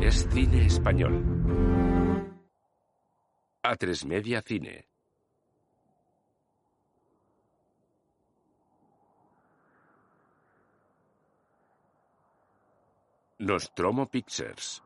Es cine español. A3 Media Cine. Nostromo Pictures.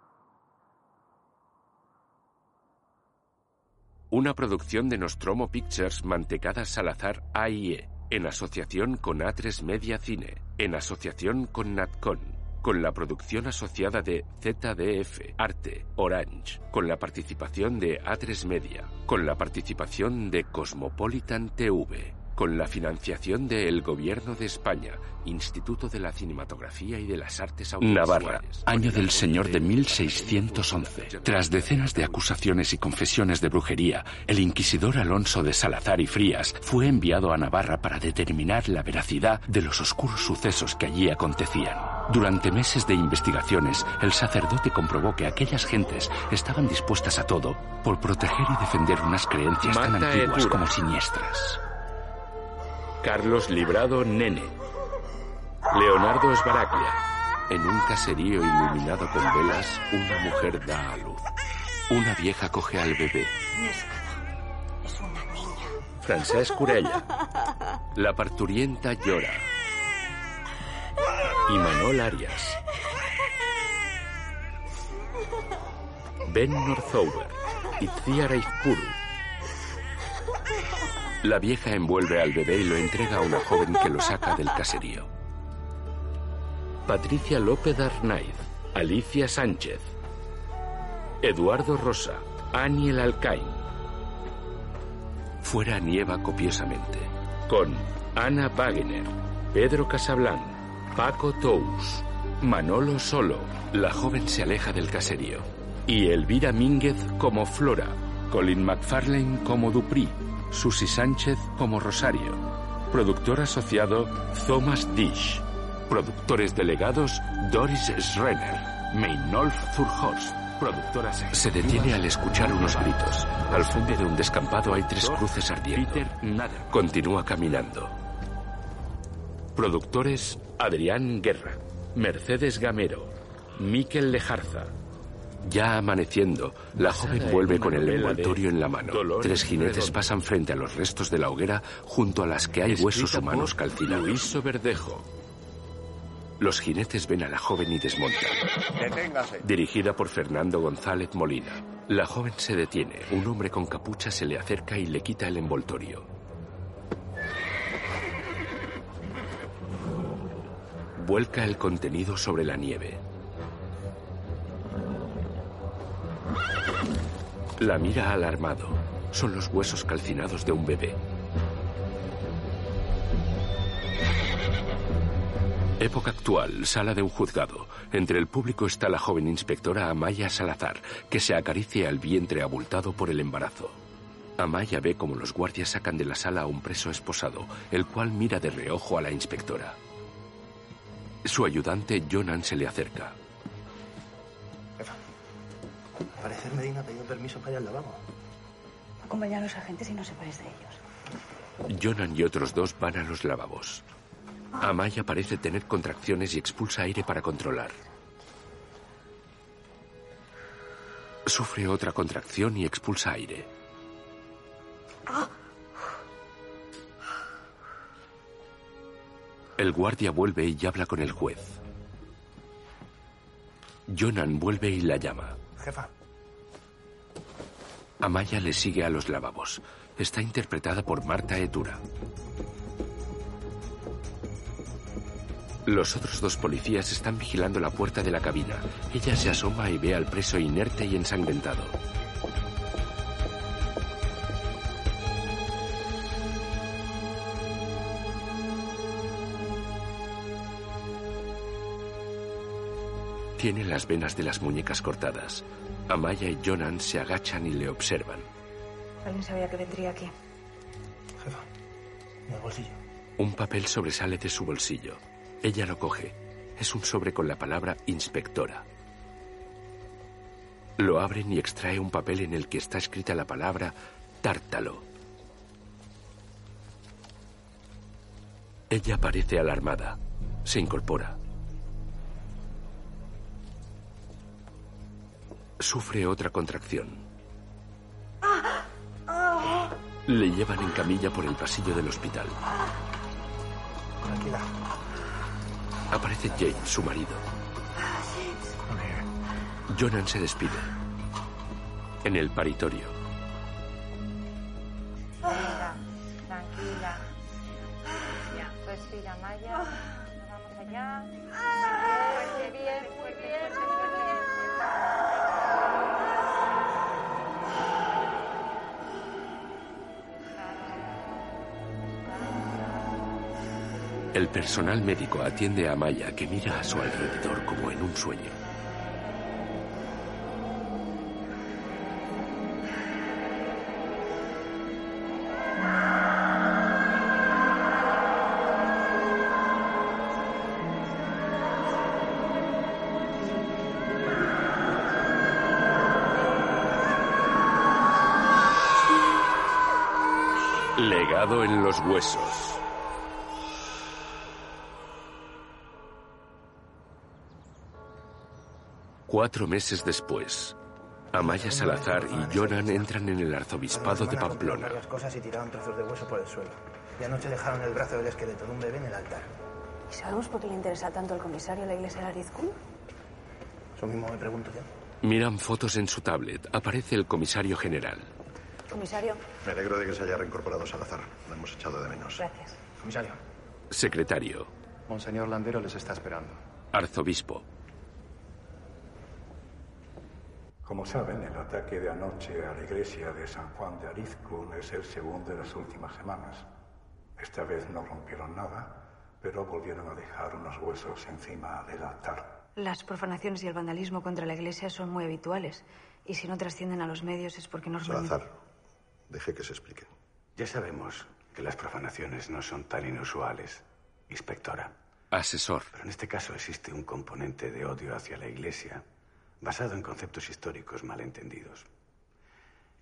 Una producción de Nostromo Pictures Mantecada Salazar AIE, en asociación con A3 Media Cine, en asociación con Natcon, con la producción asociada de ZDF, Arte, Orange, con la participación de A3 Media, con la participación de Cosmopolitan TV con la financiación del Gobierno de España, Instituto de la Cinematografía y de las Artes Audiovisuales. Navarra, año del Señor de 1611. Tras decenas de acusaciones y confesiones de brujería, el inquisidor Alonso de Salazar y Frías fue enviado a Navarra para determinar la veracidad de los oscuros sucesos que allí acontecían. Durante meses de investigaciones, el sacerdote comprobó que aquellas gentes estaban dispuestas a todo por proteger y defender unas creencias tan antiguas como siniestras. Carlos Librado Nene. Leonardo Esbaraglia. En un caserío iluminado con velas, una mujer da a luz. Una vieja coge al bebé. Es una niña. Francesc Curella. La parturienta llora. Y Manol Arias. Ben Northover. Itziar Aizpuru. La vieja envuelve al bebé y lo entrega a una joven que lo saca del caserío. Patricia López Arnaiz. Alicia Sánchez. Eduardo Rosa. Aniel Alcain. Fuera nieva copiosamente. Con Ana Wagener, Pedro Casablanc, Paco Tous, Manolo Solo. La joven se aleja del caserío. Y Elvira Mínguez como Flora. Colin McFarlane como Dupri. Susi Sánchez como Rosario. Productor asociado Thomas Dish. Productores delegados Doris Schrenner. Meinolf Zurhorst. Productoras Se detiene al escuchar unos gritos. Al fondo de un descampado hay tres cruces ardiendo. Continúa caminando. Productores Adrián Guerra, Mercedes Gamero, Miquel Lejarza. Ya amaneciendo, la joven vuelve con el envoltorio en la mano. Tres jinetes pasan frente a los restos de la hoguera junto a las que hay huesos humanos calcinados. Luis Verdejo. Los jinetes ven a la joven y desmontan. Deténgase. Dirigida por Fernando González Molina. La joven se detiene. Un hombre con capucha se le acerca y le quita el envoltorio. Vuelca el contenido sobre la nieve. La mira alarmado. Son los huesos calcinados de un bebé. Época actual, sala de un juzgado. Entre el público está la joven inspectora Amaya Salazar, que se acaricia el vientre abultado por el embarazo. Amaya ve como los guardias sacan de la sala a un preso esposado, el cual mira de reojo a la inspectora. Su ayudante, Jonan, se le acerca. Jefa, al parecer Medina ha pedido permiso para ir al lavabo. Acompaña a los agentes y no sepáis de ellos. Jonan y otros dos van a los lavabos. Amaya parece tener contracciones y expulsa aire para controlar. Sufre otra contracción y expulsa aire. El guardia vuelve y habla con el juez. Jonan vuelve y la llama. Jefa, Amaya le sigue a los lavabos. Está interpretada por Marta Etura. Los otros dos policías están vigilando la puerta de la cabina. Ella se asoma y ve al preso inerte y ensangrentado. Tiene las venas de las muñecas cortadas. Amaya y Jonan se agachan y le observan. ¿Alguien sabía que vendría aquí? jefa, en el bolsillo. Un papel sobresale de su bolsillo. Ella lo coge. Es un sobre con la palabra inspectora. Lo abren y extrae un papel en el que está escrita la palabra tártalo. Ella parece alarmada. Se incorpora. Sufre otra contracción. Le llevan en camilla por el pasillo del hospital. Tranquila. Aparece James, su marido. Jonan se despide. En el paritorio. Tranquila, tranquila. Ya, respira, Maya. Vamos allá. El personal médico atiende a Maya, que mira a su alrededor como en un sueño. Legado en los huesos. Cuatro meses después, Amaya Salazar y Jonan entran en el arzobispado de Pamplona. varias cosas y tiraron trozos de hueso por el suelo. Y anoche dejaron el brazo del esqueleto de un bebé en el altar. ¿Y sabemos por qué le interesa tanto al comisario la iglesia de Arizkun? Eso mismo me pregunto yo. Miran fotos en su tablet. Aparece el comisario general. Comisario, Me alegro de que se haya reincorporado Salazar. Lo hemos echado de menos. gracias. Comisario. Secretario. Monseñor Landero les está esperando. Arzobispo. Como saben, el ataque de anoche a la iglesia de San Juan de Arizcun es el segundo de las últimas semanas. Esta vez no rompieron nada, pero volvieron a dejar unos huesos encima del altar. Las profanaciones y el vandalismo contra la iglesia son muy habituales. Y si no trascienden a los medios es porque normalmente... Salazar, deje que se explique. Ya sabemos que las profanaciones no son tan inusuales, inspectora. Asesor. Pero en este caso existe un componente de odio hacia la Iglesia basado en conceptos históricos malentendidos.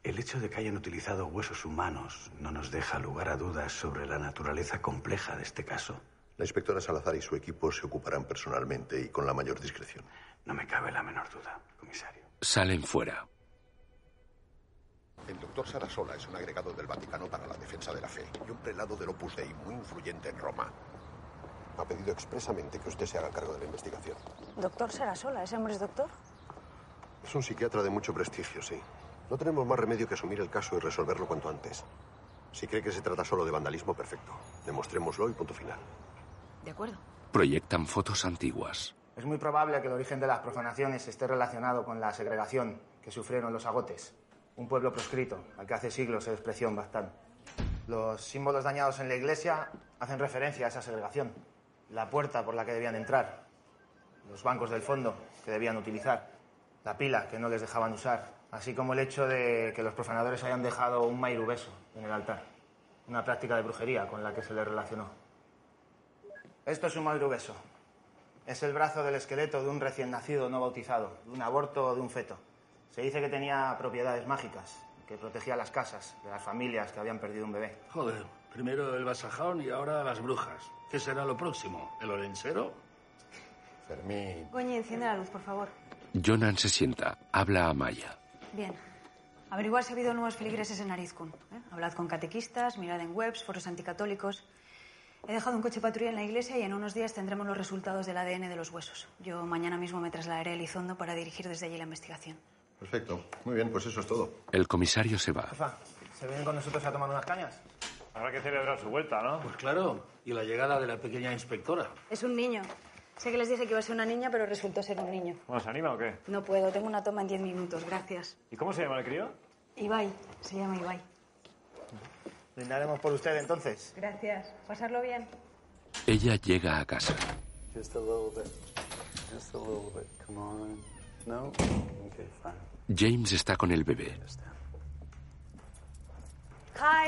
El hecho de que hayan utilizado huesos humanos no nos deja lugar a dudas sobre la naturaleza compleja de este caso. La inspectora Salazar y su equipo se ocuparán personalmente y con la mayor discreción. No me cabe la menor duda, comisario. Salen fuera. El doctor Sarasola es un agregado del Vaticano para la defensa de la fe y un prelado del Opus Dei muy influyente en Roma. Ha pedido expresamente que usted se haga cargo de la investigación. Doctor Sarasola, ¿ese hombre es doctor? Es un psiquiatra de mucho prestigio, sí. No tenemos más remedio que asumir el caso y resolverlo cuanto antes. Si cree que se trata solo de vandalismo, perfecto. Demostrémoslo y punto final. De acuerdo. Proyectan fotos antiguas. Es muy probable que el origen de las profanaciones esté relacionado con la segregación que sufrieron los agotes, un pueblo proscrito al que hace siglos se despreció en Baztán. Los símbolos dañados en la iglesia hacen referencia a esa segregación. La puerta por la que debían entrar, los bancos del fondo que debían utilizar, la pila que no les dejaban usar, así como el hecho de que los profanadores hayan dejado un mairubeso en el altar, una práctica de brujería con la que se les relacionó. Esto es un mairubeso. Es el brazo del esqueleto de un recién nacido no bautizado, de un aborto o de un feto. Se dice que tenía propiedades mágicas, que protegía las casas de las familias que habían perdido un bebé. Joder, primero el vasajón y ahora las brujas. ¿Qué será lo próximo? ¿El olenchero? Fermín. Goñi, enciende la luz, por favor. Jonan se sienta. Habla a Maya. Bien. Averiguar si ha habido nuevos feligreses en Arizkun. ¿eh? Hablad con catequistas, mirad en webs, foros anticatólicos. He dejado un coche patrulla en la iglesia y en unos días tendremos los resultados del ADN de los huesos. Yo mañana mismo me trasladaré a Elizondo para dirigir desde allí la investigación. Perfecto. Muy bien, pues eso es todo. El comisario se va. Jefa, ¿se vienen con nosotros a tomar unas cañas? Habrá que celebrar su vuelta, ¿no? Pues claro, y la llegada de la pequeña inspectora. Es un niño. Sé que les dije que iba a ser una niña, pero resultó ser un niño. Bueno, ¿se anima o qué? No puedo, tengo una toma en diez minutos, gracias. ¿Y cómo se llama el crío? Ibai, se llama Ibai. Brindaremos por usted entonces. Gracias. Pasarlo bien. Ella llega a casa. Just a little bit. Just a little bit. Come on. No? Okay, fine. James está con el bebé.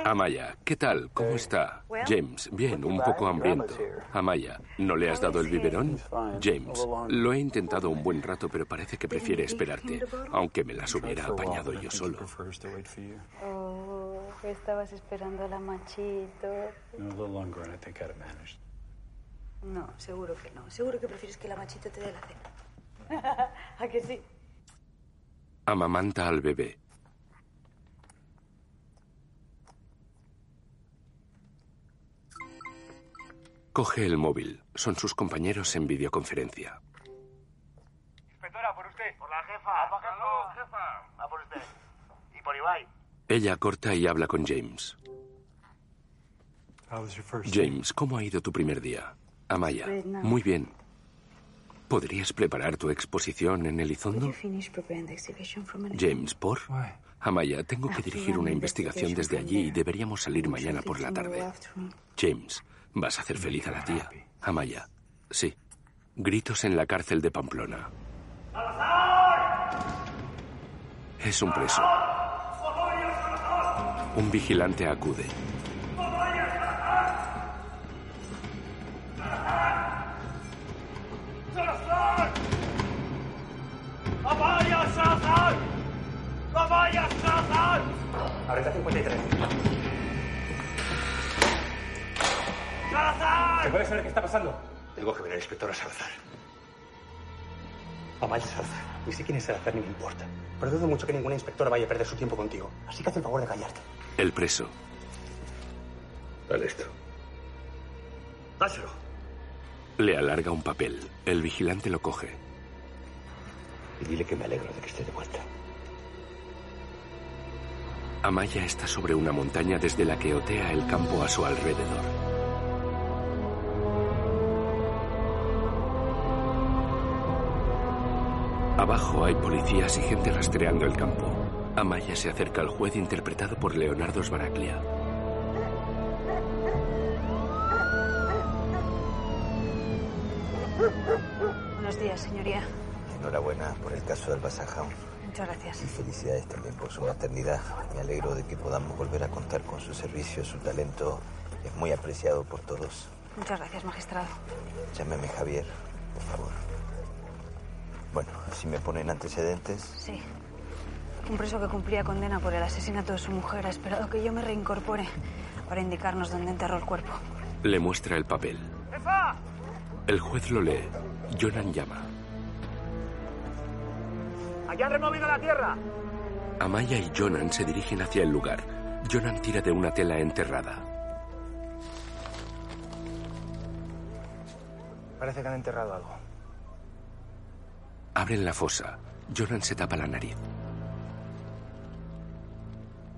Amaya, ¿qué tal? ¿Cómo está? James, bien, un poco hambriento. Amaya, ¿no le has dado el biberón? James, lo he intentado un buen rato, pero parece que prefiere esperarte, aunque me las hubiera apañado yo solo. Oh, estabas esperando a la machito. No, seguro que no. Seguro que prefieres que la machito te dé la cena. ¿A que sí? Amamanta al bebé. Coge el móvil. Son sus compañeros en videoconferencia. Inspectora, por usted. Por la jefa. por jefa. jefa. A por usted. Y por Ibai. Ella corta y habla con James. James, ¿cómo ha ido tu primer día? Amaya. Muy bien. ¿Podrías preparar tu exposición en Elizondo? James, ¿por? Amaya, tengo que dirigir una investigación desde allí y deberíamos salir mañana por la tarde. James, vas a hacer feliz a la tía. Amaya, sí. Gritos en la cárcel de Pamplona. Es un preso. Un vigilante acude. ¡Salazar! ¡Amaya Salazar! ¡Amaya Salazar! Abreta 53. ¡Salazar! ¿Se puede saber qué está pasando? Tengo que ver al inspector Salazar. Amaya Salazar. Ni sé quién es Salazar ni me importa. Pero dudo mucho que ninguna inspectora vaya a perder su tiempo contigo. Así que haz el favor de callarte. El preso. Dale esto. Dáselo. Le alarga un papel. El vigilante lo coge. Y dile que me alegro de que esté de vuelta. Amaya está sobre una montaña desde la que otea el campo a su alrededor. Abajo hay policías y gente rastreando el campo. Amaya se acerca al juez interpretado por Leonardo Sbaraglia. Buenos días, señoría. Enhorabuena por el caso del Basajón. Muchas gracias. Y felicidades también por su maternidad. Me alegro de que podamos volver a contar con su servicio, su talento. Es muy apreciado por todos. Muchas gracias, magistrado. Llámeme Javier, por favor. Bueno, si me ponen antecedentes. Sí. Un preso que cumplía condena por el asesinato de su mujer ha esperado que yo me reincorpore para indicarnos dónde enterró el cuerpo. Le muestra el papel. ¡Jefa! El juez lo lee. Jonan llama. ¡Allá han removido la tierra! Amaya y Jonan se dirigen hacia el lugar. Jonan tira de una tela enterrada. Parece que han enterrado algo. Abren la fosa. Jonan se tapa la nariz.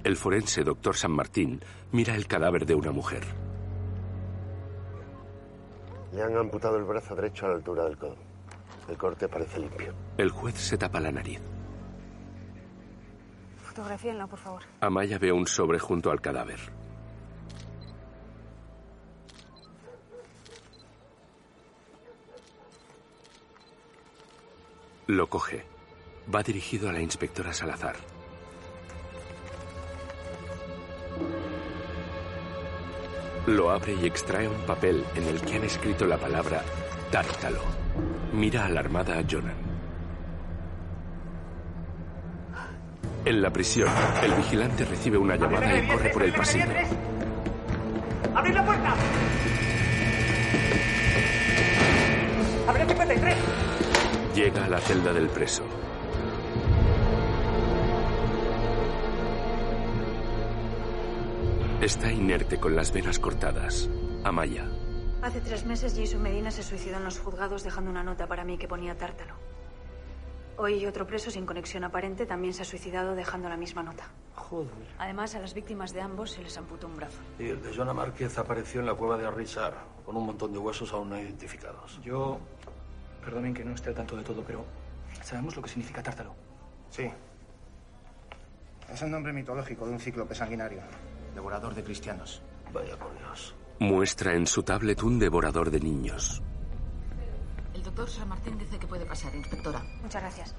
El forense doctor San Martín mira el cadáver de una mujer. Le han amputado el brazo derecho a la altura del codo. El corte parece limpio. El juez se tapa la nariz. Fotografíenlo, por favor. Amaya ve un sobre junto al cadáver. Lo coge. Va dirigido a la inspectora Salazar. Lo abre y extrae un papel en el que han escrito la palabra tártalo. Mira alarmada a Jonan. En la prisión, el vigilante recibe una llamada y corre por el pasillo. ¡Abrid la puerta! ¡Abrid 53! Llega a la celda del preso. Está inerte con las venas cortadas. Amaya. Hace tres meses Jason Medina se suicidó en los juzgados dejando una nota para mí que ponía tártalo. Hoy otro preso sin conexión aparente también se ha suicidado dejando la misma nota. Joder. Además, a las víctimas de ambos se les amputó un brazo. Y el de Joana Márquez apareció en la cueva de Arrizar, con un montón de huesos aún no identificados. Yo. Perdonen que no esté al tanto de todo, pero. ¿Sabemos lo que significa tártalo? Sí. Es el nombre mitológico de un cíclope sanguinario. Devorador de cristianos. Vaya por Dios. Muestra en su tablet un devorador de niños. El doctor San Martín dice que puede pasar, inspectora. Muchas gracias.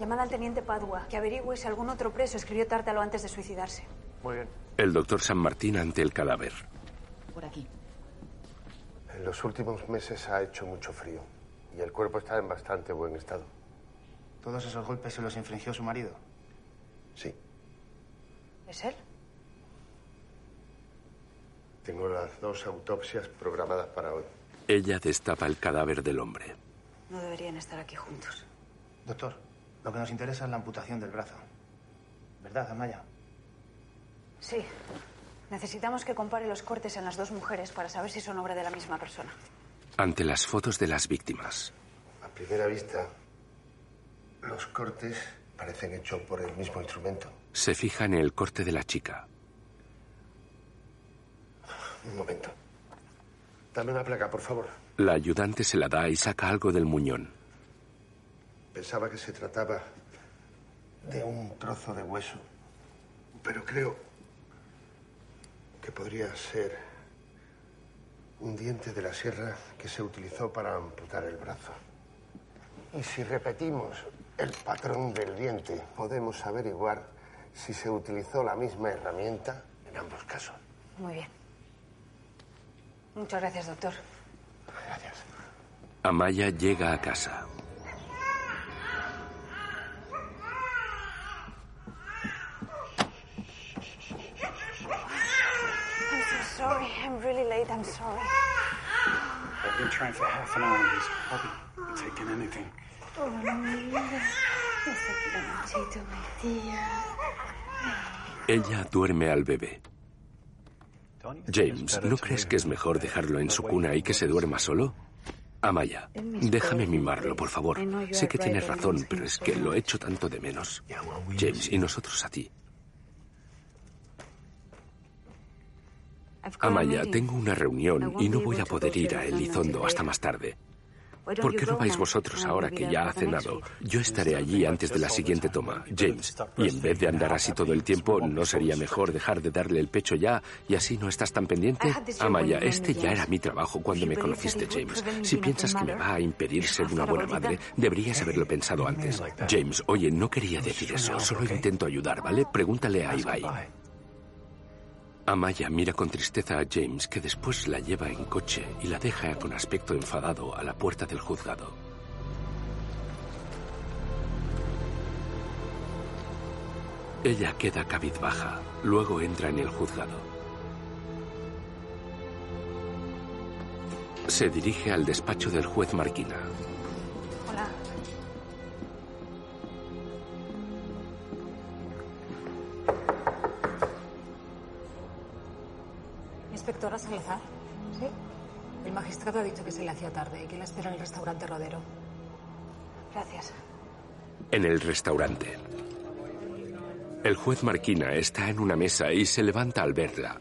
Llamad al teniente Padua, que averigüe si algún otro preso escribió tártalo antes de suicidarse. Muy bien. El doctor San Martín ante el cadáver. Por aquí. En los últimos meses ha hecho mucho frío y el cuerpo está en bastante buen estado. ¿Todos esos golpes se los infligió su marido? Sí. ¿Es él? Tengo las dos autopsias programadas para hoy. Ella destapa el cadáver del hombre. No deberían estar aquí juntos. Doctor, Lo que nos interesa es la amputación del brazo. ¿Verdad, Amaya? Sí. Necesitamos que compare los cortes en las dos mujeres para saber si son obra de la misma persona. Ante las fotos de las víctimas, A primera vista, los cortes parecen hechos por el mismo instrumento. se fija en el corte de la chica. Un momento. Dame una placa, por favor. La ayudante se la da y saca algo del muñón. Pensaba que se trataba de un trozo de hueso, pero creo que podría ser un diente de la sierra que se utilizó para amputar el brazo. Y si repetimos el patrón del diente, podemos averiguar si se utilizó la misma herramienta en ambos casos. Muy bien. Muchas gracias, doctor. Gracias. Amaya llega a casa. Sorry. I'm really late. I'm sorry. I've been trying for half an hour. He's taking anything. Oh. Ella duerme al bebé. James, ¿no crees que es mejor dejarlo en su cuna y que se duerma solo? Amaya, déjame mimarlo, por favor. Sé que tienes razón, pero es que lo echo tanto de menos. James, y nosotros a ti. Amaya, tengo una reunión y no voy a poder ir a Elizondo hasta más tarde. ¿Por qué no vais vosotros ahora que ya ha cenado? Yo estaré allí antes de la siguiente toma, James. Y en vez de andar así todo el tiempo, ¿no sería mejor dejar de darle el pecho ya y así no estás tan pendiente? Amaya, este ya era mi trabajo cuando me conociste, James. Si piensas que me va a impedir ser una buena madre, deberías haberlo pensado antes. James, oye, no quería decir eso, solo intento ayudar, ¿vale? Pregúntale a Ibai. Amaya mira con tristeza a James, que después la lleva en coche y la deja con aspecto enfadado a la puerta del juzgado. Ella queda cabizbaja, luego entra en el juzgado. Se dirige al despacho del juez Marquina. Inspectora Salazar. ¿Sí? El magistrado ha dicho que se le hacía tarde y que la espera en el restaurante Rodero. Gracias. En el restaurante. El juez Marquina está en una mesa y se levanta al verla.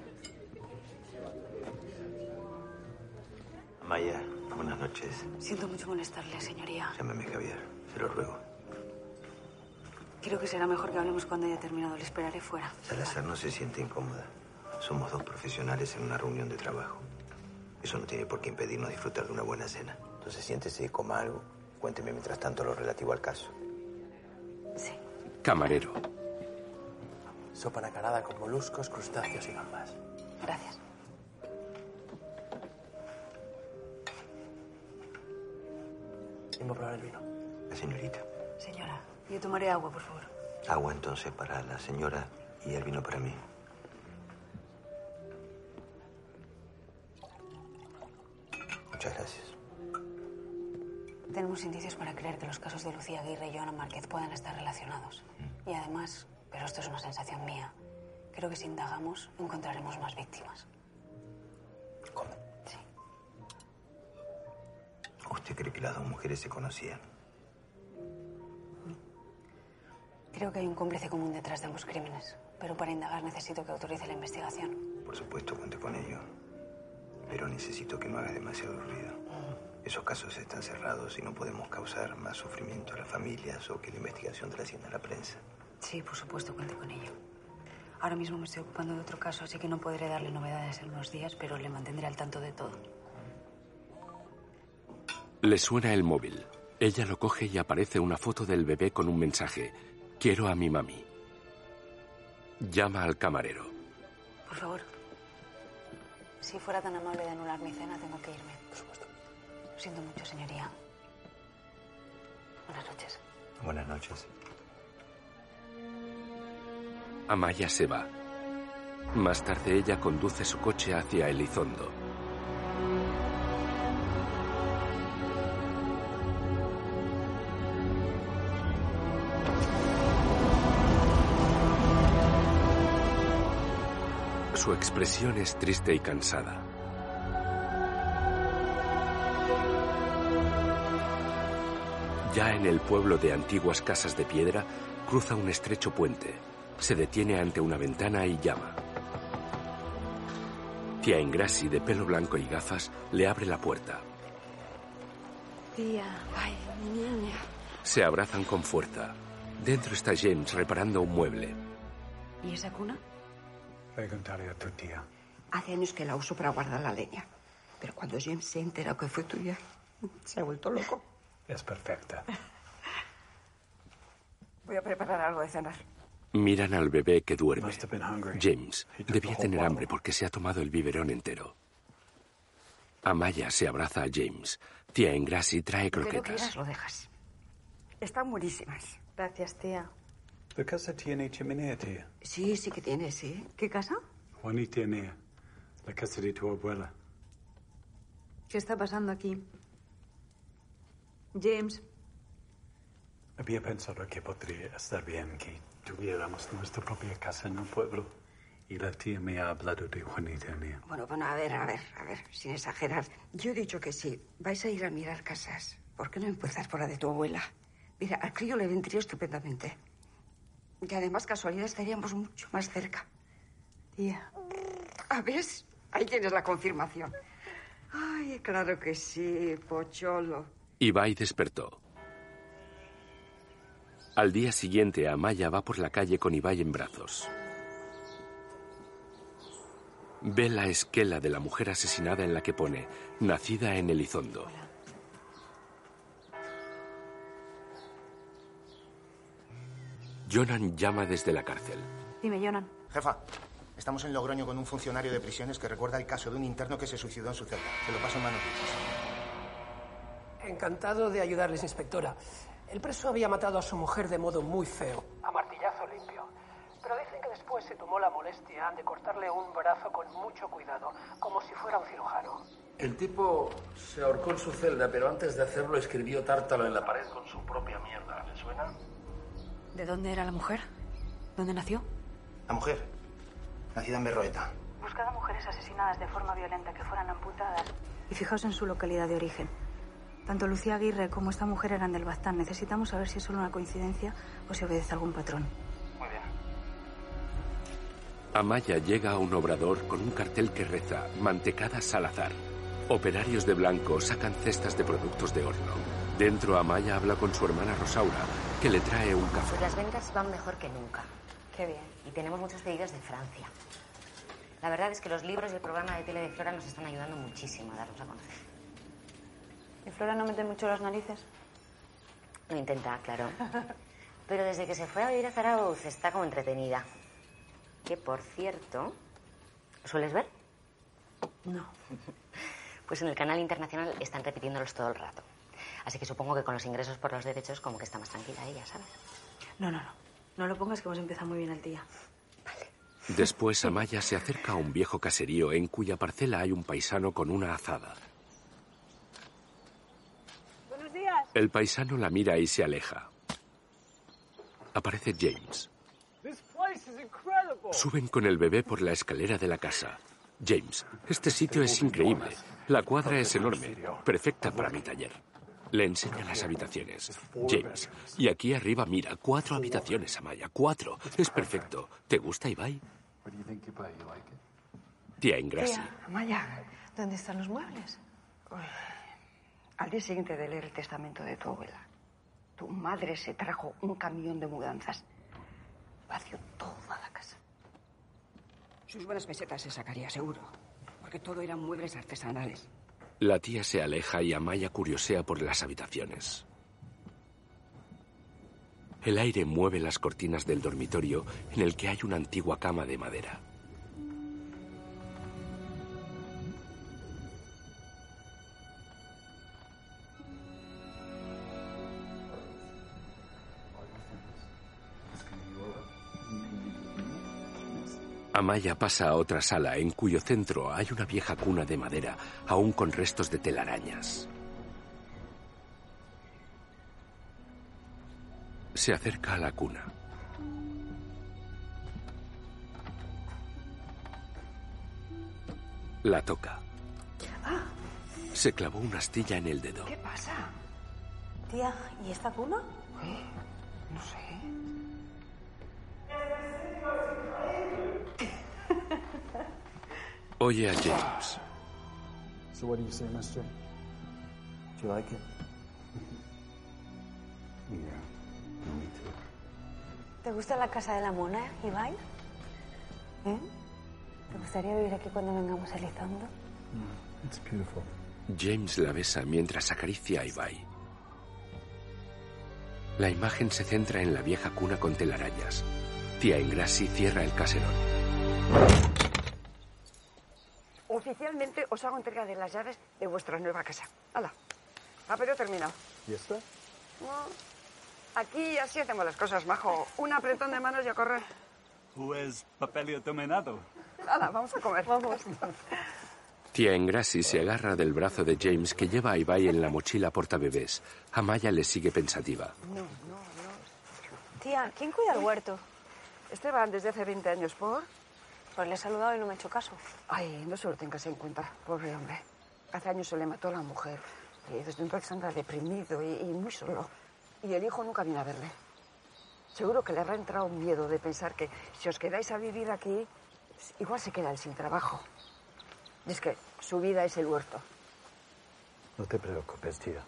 Amaya, buenas noches. Siento mucho molestarle, señoría. Llámeme Javier, se lo ruego. Creo que será mejor que hablemos cuando haya terminado. Le esperaré fuera. Salazar no se siente incómoda. Somos dos profesionales en una reunión de trabajo. Eso no tiene por qué impedirnos disfrutar de una buena cena. Entonces siéntese y coma algo. Cuénteme mientras tanto lo relativo al caso. Camarero. Sopa nacarada con moluscos, crustáceos y gambas. Gracias. ¿Quién va a probar el vino? La señorita. Señora, yo tomaré agua, por favor. Agua entonces para la señora y el vino para mí. Muchas gracias. Tenemos indicios para creer que los casos de Lucía Aguirre y Joana Márquez puedan estar relacionados. Y además, pero esto es una sensación mía, creo que si indagamos encontraremos más víctimas. ¿Usted cree que las dos mujeres se conocían? Creo que hay un cómplice común detrás de ambos crímenes, pero para indagar necesito que autorice la investigación. Por supuesto, cuente con ello. Pero necesito que no haga demasiado ruido. Esos casos están cerrados y no podemos causar más sufrimiento a las familias o que la investigación trascienda a la prensa. Sí, por supuesto, cuente con ello. Ahora mismo me estoy ocupando de otro caso, así que no podré darle novedades en unos días, pero le mantendré al tanto de todo. Le suena el móvil. Ella lo coge y aparece una foto del bebé con un mensaje. Quiero a mi mami. Llama al camarero. Por favor. Si fuera tan amable de anular mi cena, tengo que irme. Por supuesto. Lo siento mucho, señoría. Buenas noches. Buenas noches. Amaya se va. Más tarde ella conduce su coche hacia Elizondo. Su expresión es triste y cansada. Ya en el pueblo de antiguas casas de piedra, cruza un estrecho puente. Se detiene ante una ventana y llama. Tía Ingrassi, de pelo blanco y gafas, le abre la puerta. Tía, ay, mi niña. Se abrazan con fuerza. Dentro está James reparando un mueble. ¿Y esa cuna? Preguntaré a tu tía. Hace años que la uso para guardar la leña. Pero cuando James se enteró que fue tuya, se ha vuelto loco. Es perfecta. Voy a preparar algo de cenar. Miran al bebé que duerme. James debía tener hambre porque se ha tomado el biberón entero. Amaya se abraza a James. Tía Ingrassi trae Lo que no croquetas. lo dejas. Están buenísimas. Gracias, tía. ¿La casa tiene chimenea, tía? Sí, sí que tiene, sí. ¿Qué casa? Juanita mía. La casa de tu abuela. ¿Qué está pasando aquí? James, Había pensado que podría estar bien que tuviéramos nuestra propia casa en el pueblo. Y la tía me ha hablado de Juanita mía. Bueno, bueno, a ver, a ver, a ver, sin exagerar. Yo he dicho que sí. Vais a ir a mirar casas. ¿Por qué no empiezas por la de tu abuela? Mira, al crío le vendría estupendamente. Y además, casualidad, estaríamos mucho más cerca. Tía. ¿A ves? Ahí tienes la confirmación. Ay, claro que sí, Pocholo. Ibai despertó. Al día siguiente, Amaya va por la calle con Ibai en brazos. Ve la esquela de la mujer asesinada en la que pone, nacida en Elizondo. Jonan llama desde la cárcel. dime, Jonan. Jefa, estamos en Logroño con un funcionario de prisiones que recuerda el caso de un interno que se suicidó en su celda. Se lo paso en manos. Encantado de ayudarles, inspectora. El preso había matado a su mujer de modo muy feo. A martillazo limpio. Pero dicen que después se tomó la molestia de cortarle un brazo con mucho cuidado, como si fuera un cirujano. El tipo se ahorcó en su celda, pero antes de hacerlo escribió tártalo en la pared con su propia mierda. ¿Le suena? ¿De dónde era la mujer? ¿Dónde nació? La mujer, nacida en Berroeta. Buscad a mujeres asesinadas de forma violenta que fueran amputadas. Y fijaos en su localidad de origen. Tanto Lucía Aguirre como esta mujer eran del Baztán. Necesitamos saber si es solo una coincidencia o si obedece a algún patrón. Muy bien. Amaya llega a un obrador con un cartel que reza Mantecada Salazar. Operarios de blanco sacan cestas de productos de horno. Dentro Amaya habla con su hermana Rosaura, que le trae un café. Pues las ventas van mejor que nunca. Qué bien. Y tenemos muchos pedidos de Francia. La verdad es que los libros y el programa de tele de Flora nos están ayudando muchísimo a darnos a conocer. ¿Y Flora no mete mucho las narices? Lo intenta, claro. Pero desde que se fue a vivir a Zarauz está como entretenida. Que, por cierto, ¿lo sueles ver? No. Pues en el canal internacional están repitiéndolos todo el rato. Así que supongo que con los ingresos por los derechos como que está más tranquila ella, ¿sabes? No, no, no. No lo pongas que hemos empezado muy bien el día. Después Amaya se acerca a un viejo caserío en cuya parcela hay un paisano con una azada. Buenos días. El paisano la mira y se aleja. Aparece James. This place is incredible. Suben con el bebé por la escalera de la casa. James, este sitio es increíble. La cuadra es enorme, perfecta para mi taller. Le enseña las habitaciones. James, y aquí arriba mira, cuatro habitaciones, Amaya, cuatro. Es perfecto. ¿Te gusta, Ibai? Tía Ingrassi. Tía, Amaya, ¿Dónde están los muebles? al día siguiente de leer el testamento de tu abuela, tu madre se trajo un camión de mudanzas. Vació toda la casa. Sus buenas pesetas se sacaría, seguro. Porque todo eran muebles artesanales. La tía se aleja y Amaya curiosea por las habitaciones. El aire mueve las cortinas del dormitorio en el que hay una antigua cama de madera. Amaya pasa a otra sala en cuyo centro hay una vieja cuna de madera, aún con restos de telarañas. Se acerca a la cuna. La toca. Ah, Se clavó una astilla en el dedo. ¿Qué pasa? tía, ¿y esta cuna? No sé. Oye a James. So what do you say, mister? Do you like it? Yeah, me too. ¿Te gusta la casa de la mona, Ibai? ¿Eh? ¿Te gustaría vivir aquí cuando vengamos a Elizondo? It's beautiful. James la besa mientras acaricia a Ibai. La imagen se centra en la vieja cuna con telarañas. Tía Ingrassi cierra el caserón. Oficialmente os hago entrega de las llaves de vuestra nueva casa. ¡Hala! Papeleo terminado. ¿Y esta? No. Aquí así hacemos las cosas, majo. Un apretón de manos y a correr. Pues papelio dominado. ¡Hala! Vamos a comer. Vamos. Tía Ingrassi se agarra del brazo de James que lleva a Ibai en la mochila portabebés. Amaya le sigue pensativa. No, no, no. Tía, ¿quién cuida el huerto? Esteban, desde hace 20 años, ¿por? Pues le he saludado y no me ha hecho caso. Ay, no se lo tengas en cuenta, pobre hombre. Hace años se le mató a la mujer. Y desde entonces anda deprimido y, y muy solo. Y el hijo nunca viene a verle. Seguro que le habrá entrado un miedo de pensar que si os quedáis a vivir aquí, igual se queda él sin trabajo. Y es que su vida es el huerto. No te preocupes, tía.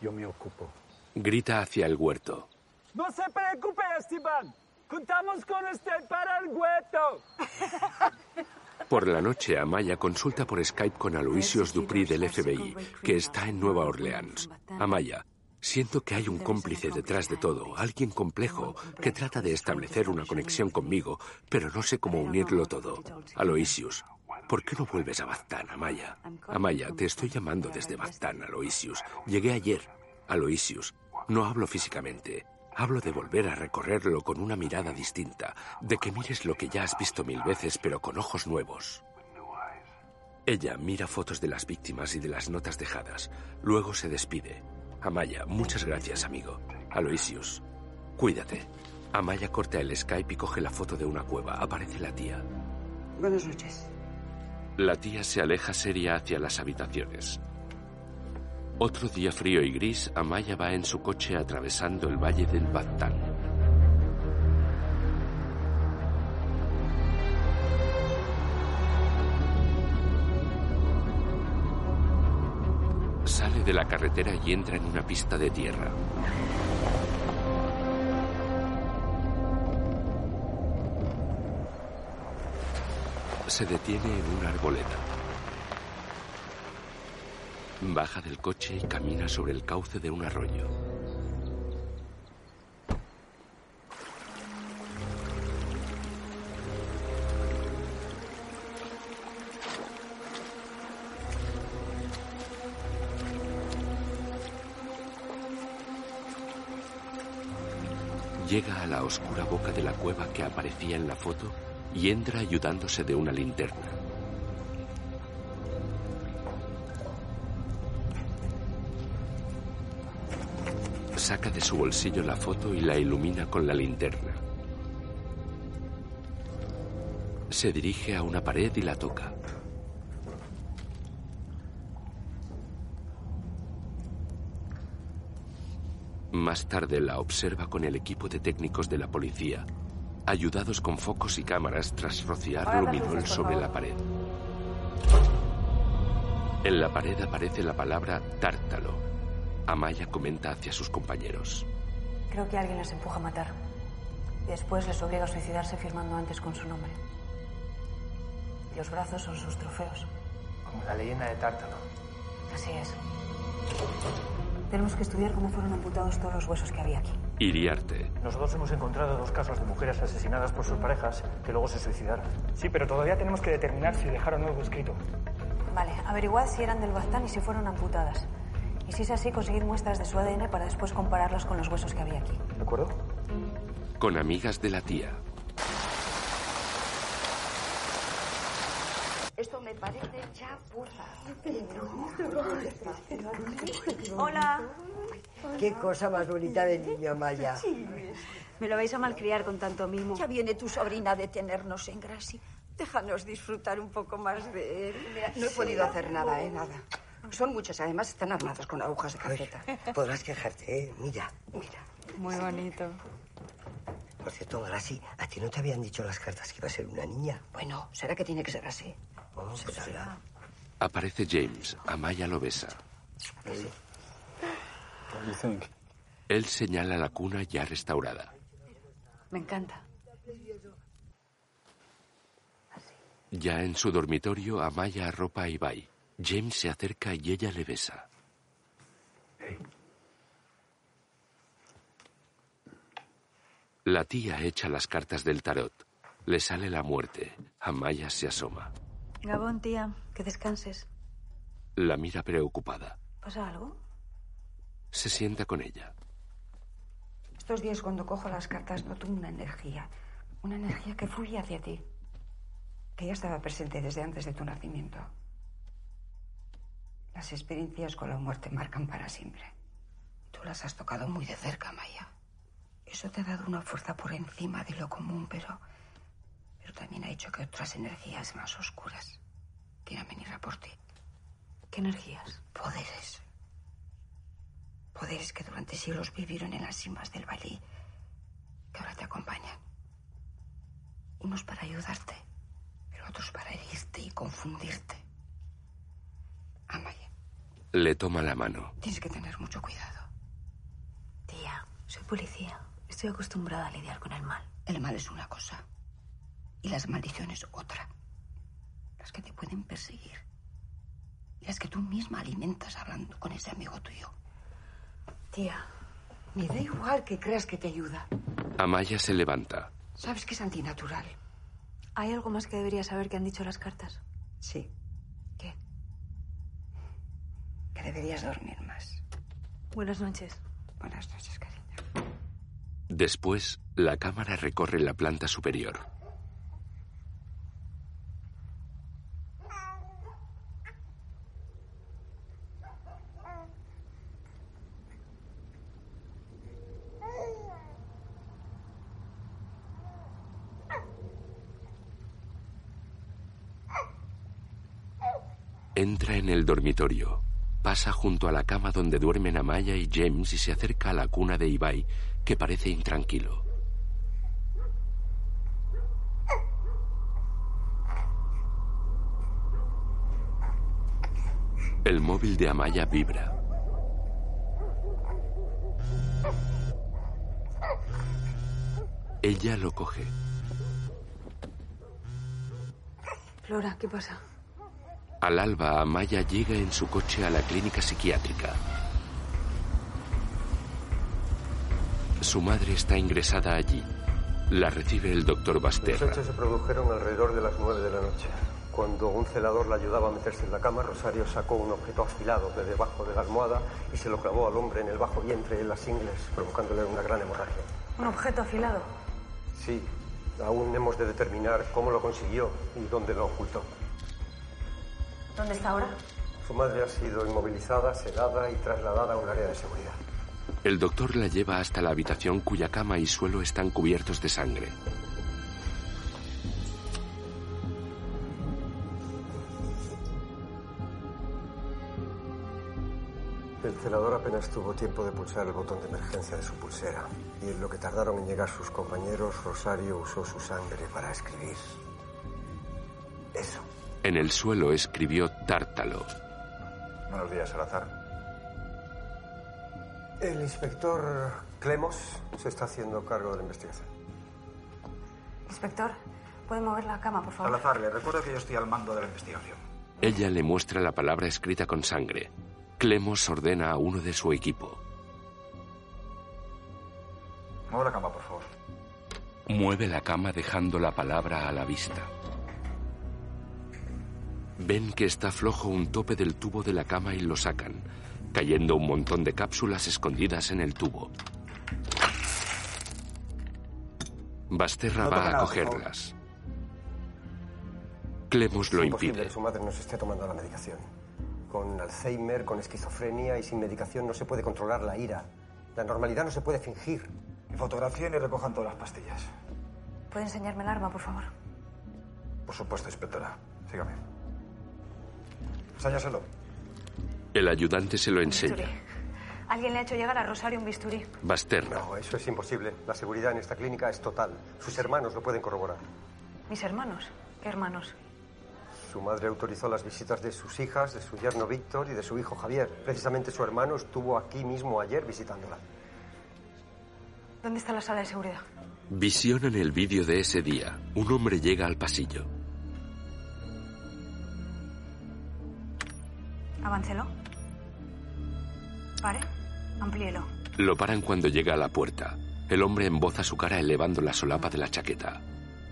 Yo me ocupo. Grita hacia el huerto. No se preocupe, Esteban. Contamos con usted para el huerto. Por la noche, Amaya consulta por Skype con Aloysius Dupri del FBI, que está en Nueva Orleans. Amaya, siento que hay un cómplice detrás de todo, alguien complejo, que trata de establecer una conexión conmigo, pero no sé cómo unirlo todo. Aloysius, ¿por qué no vuelves a Baztán, Amaya? Amaya, te estoy llamando desde Baztán, Aloysius. Llegué ayer. Aloysius, no hablo físicamente. Hablo de volver a recorrerlo con una mirada distinta, de que mires lo que ya has visto mil veces, pero con ojos nuevos. Ella mira fotos de las víctimas y de las notas dejadas. Luego se despide. Amaya, muchas gracias, amigo. Aloysius, cuídate. Amaya corta el Skype y coge la foto de una cueva. Aparece la tía. Buenas noches. La tía se aleja seria hacia las habitaciones. Otro día frío y gris, Amaya va en su coche atravesando el valle del Baztán. Sale de la carretera y entra en una pista de tierra. Se detiene en una arboleda. Baja del coche y camina sobre el cauce de un arroyo. Llega a la oscura boca de la cueva que aparecía en la foto y entra ayudándose de una linterna. Saca de su bolsillo la foto y la ilumina con la linterna. Se dirige a una pared y la toca. Más tarde la observa con el equipo de técnicos de la policía, ayudados con focos y cámaras tras rociar luminol sobre la pared. En la pared aparece la palabra tártalo. Amaya comenta hacia sus compañeros. Creo que alguien les empuja a matar. Y después les obliga a suicidarse firmando antes con su nombre. Y los brazos son sus trofeos. Como la leyenda de Tártalo. Así es. Tenemos que estudiar cómo fueron amputados todos los huesos que había aquí. Iriarte. Nosotros hemos encontrado dos casos de mujeres asesinadas por sus parejas que luego se suicidaron. Sí, pero todavía tenemos que determinar si dejaron algo escrito. Vale, averiguad si eran del Baztán y si fueron amputadas. Y si es así, conseguid muestras de su ADN para después compararlas con los huesos que había aquí. ¿De acuerdo? Con amigas de la tía. Esto me parece chapuza. Hola. Qué cosa más bonita de niño, Maya. Me lo vais a malcriar con tanto mimo. Ya viene tu sobrina a detenernos en Grassy. Déjanos disfrutar un poco más de él. No he podido hacer nada, ¿eh? Nada. Son muchos, además están armados con agujas de calceta. Podrás quejarte, ¿eh? Mira. Mira. Muy bonito. Por cierto, Grassi, ¿a ti no te habían dicho las cartas que iba a ser una niña? Bueno, será que tiene que ser así. Oh, pues será. Aparece James. Amaya lo besa. Él señala la cuna ya restaurada. Me encanta. Ya en su dormitorio, Amaya arropa a Ibai. James se acerca y ella le besa. La tía echa las cartas del tarot. Le sale la muerte. Amaya se asoma. Gabón, tía, que descanses. La mira preocupada. ¿Pasa algo? Se sienta con ella. Estos días cuando cojo las cartas noto una energía. Una energía que fluye hacia ti. Que ya estaba presente desde antes de tu nacimiento. Las experiencias con la muerte marcan para siempre. Tú las has tocado muy de cerca, Maya. Eso te ha dado una fuerza por encima de lo común, pero. Pero también ha hecho que otras energías más oscuras quieran venir a por ti. ¿Qué energías? Poderes. Poderes que durante siglos vivieron en las cimas del valle, que ahora te acompañan. Unos para ayudarte, pero otros para herirte y confundirte. Amaya, Le toma la mano. tienes que tener mucho cuidado. Tía, soy policía. Estoy acostumbrada a lidiar con el mal. El mal es una cosa y las maldiciones otra. Las que te pueden perseguir. Y las que tú misma alimentas hablando con ese amigo tuyo. Tía, me da igual que creas que te ayuda. Amaya se levanta. Sabes que es antinatural. ¿hay algo más que debería saber que han dicho las cartas? Sí. ¿Qué? Que deberías dormir más. Buenas noches. Buenas noches, cariño. Después, la cámara recorre la planta superior. Entra en el dormitorio. Pasa junto a la cama donde duermen Amaya y James y se acerca a la cuna de Ibai, que parece intranquilo. El móvil de Amaya vibra. Ella lo coge. Flora, ¿qué pasa? Al alba, Amaya llega en su coche a la clínica psiquiátrica. Su madre está ingresada allí. La recibe el doctor Los Basterra. hechos se produjeron alrededor de las nueve de la noche. Cuando un celador la ayudaba a meterse en la cama, Rosario sacó un objeto afilado de debajo de la almohada y se lo clavó al hombre en el bajo vientre en las ingles, provocándole una gran hemorragia. Un objeto afilado. Sí, aún hemos de determinar cómo lo consiguió y dónde lo ocultó. ¿Dónde está ahora? Su madre ha sido inmovilizada, sedada y trasladada a un área de seguridad. El doctor la lleva hasta la habitación cuya cama y suelo están cubiertos de sangre. El celador apenas tuvo tiempo de pulsar el botón de emergencia de su pulsera. Y en lo que tardaron en llegar sus compañeros, Rosario usó su sangre para escribir. En el suelo escribió Tártalo. Buenos días, Salazar. El inspector Clemos se está haciendo cargo de la investigación. Inspector, ¿puede mover la cama, por favor? Salazar, le recuerdo que yo estoy al mando de la investigación. Ella le muestra la palabra escrita con sangre. Clemos ordena a uno de su equipo. Mueve la cama, por favor. Mueve la cama dejando la palabra a la vista. Ven que está flojo un tope del tubo de la cama y lo sacan, cayendo un montón de cápsulas escondidas en el tubo. Basterra No va a cogerlas. Clemos lo es imposible impide. que su madre no se esté tomando la medicación. Con Alzheimer, con esquizofrenia y sin medicación no se puede controlar la ira. La normalidad no se puede fingir. Fotografíen y recojan todas las pastillas. ¿Puede enseñarme el arma, por favor? Por supuesto, inspectora. Sígame. Enséñaselo. El ayudante se lo enseña. Alguien le ha hecho llegar a Rosario un bisturí. Basterna. No, eso es imposible. La seguridad en esta clínica es total. Sus hermanos lo pueden corroborar. ¿Mis hermanos? ¿Qué hermanos? Su madre autorizó las visitas de sus hijas, de su yerno Víctor y de su hijo Javier. Precisamente su hermano estuvo aquí mismo ayer visitándola. ¿Dónde está la sala de seguridad? Visionan el vídeo de ese día. Un hombre llega al pasillo. Avancelo. Pare. Amplíelo. Lo paran cuando llega a la puerta. El hombre emboza su cara elevando la solapa de la chaqueta.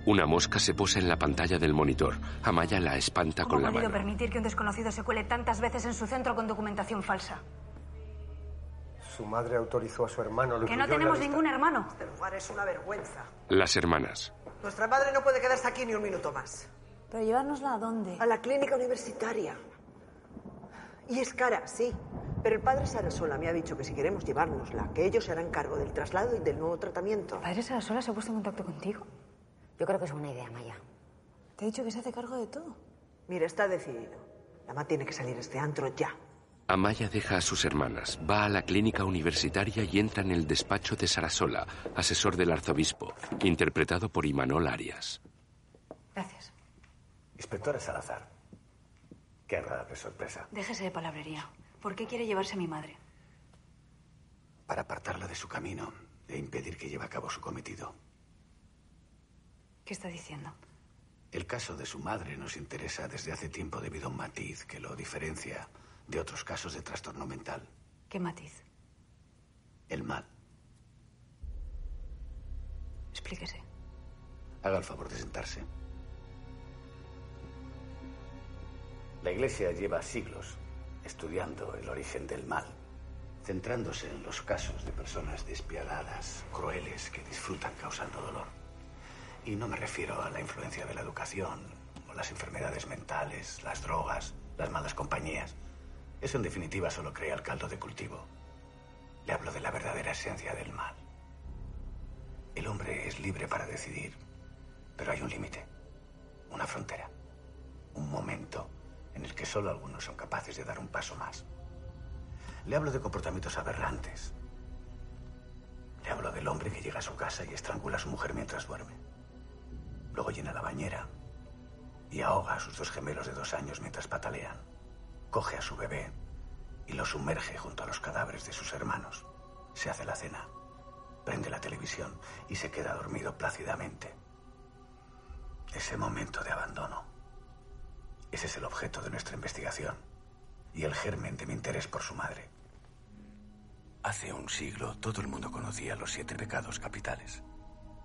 Una mosca se posa en la pantalla del monitor. Amaya la espanta ¿Cómo con la ha podido mano. permitir que un desconocido se cuele tantas veces en su centro con documentación falsa? Su madre autorizó a su hermano. lo Que no tenemos ningún hermano. Este lugar es una vergüenza. Las hermanas. Nuestra madre no puede quedarse aquí ni un minuto más. Pero llevárnosla a dónde? A la clínica universitaria. Y es cara, sí. Pero el padre Sarasola me ha dicho que si queremos llevárnosla, que ellos se harán cargo del traslado y del nuevo tratamiento. ¿Padre Sarasola se ha puesto en contacto contigo? Yo creo que es buena idea, Maya. Te he dicho que se hace cargo de todo. Mira, está decidido. La mamá tiene que salir de este antro ya. Amaya deja a sus hermanas, va a la clínica universitaria y entra en el despacho de Sarasola, asesor del arzobispo, interpretado por Imanol Arias. Gracias. Inspectora Salazar. Qué agradable sorpresa. Déjese de palabrería. ¿Por qué quiere llevarse a mi madre? Para apartarla de su camino e impedir que lleve a cabo su cometido. ¿Qué está diciendo? El caso de su madre nos interesa desde hace tiempo debido a un matiz que lo diferencia de otros casos de trastorno mental. ¿Qué matiz? El mal. Explíquese. Haga el favor de sentarse. La Iglesia lleva siglos estudiando el origen del mal, centrándose en los casos de personas despiadadas, crueles, que disfrutan causando dolor. Y no me refiero a la influencia de la educación, o las enfermedades mentales, las drogas, las malas compañías. Eso en definitiva solo crea el caldo de cultivo. Le hablo de la verdadera esencia del mal. El hombre es libre para decidir, pero hay un límite, una frontera, un momento en el que solo algunos son capaces de dar un paso más. Le hablo de comportamientos aberrantes. Le hablo del hombre que llega a su casa y estrangula a su mujer mientras duerme. Luego llena la bañera y ahoga a sus dos gemelos de dos años mientras patalean. Coge a su bebé y lo sumerge junto a los cadáveres de sus hermanos. Se hace la cena, prende la televisión y se queda dormido plácidamente. Ese momento de abandono. Ese es el objeto de nuestra investigación y el germen de mi interés por su madre. Hace un siglo todo el mundo conocía los siete pecados capitales.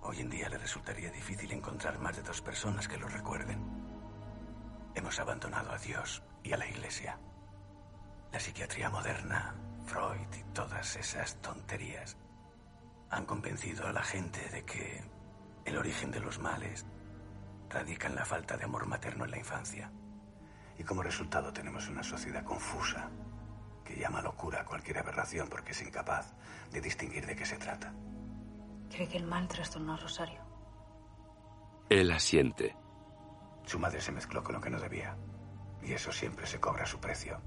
Hoy en día le resultaría difícil encontrar más de dos personas que los recuerden. Hemos abandonado a Dios y a la Iglesia. La psiquiatría moderna, Freud y todas esas tonterías han convencido a la gente de que el origen de los males radica en la falta de amor materno en la infancia. Y como resultado tenemos una sociedad confusa que llama locura a cualquier aberración porque es incapaz de distinguir de qué se trata. ¿Cree que el mal trastornó a Rosario? Él asiente. Su madre se mezcló con lo que no debía. Y eso siempre se cobra su precio.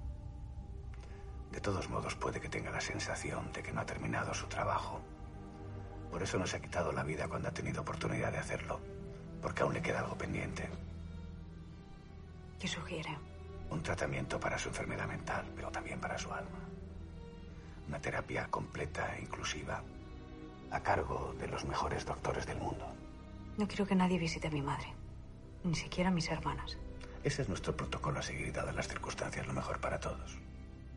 De todos modos, puede que tenga la sensación de que no ha terminado su trabajo. Por eso no se ha quitado la vida cuando ha tenido oportunidad de hacerlo. Porque aún le queda algo pendiente. ¿Qué sugiere? Un tratamiento para su enfermedad mental, pero también para su alma. Una terapia completa e inclusiva, a cargo de los mejores doctores del mundo. No quiero que nadie visite a mi madre. Ni siquiera a mis hermanas. Ese es nuestro protocolo a seguir, dadas las circunstancias, lo mejor para todos.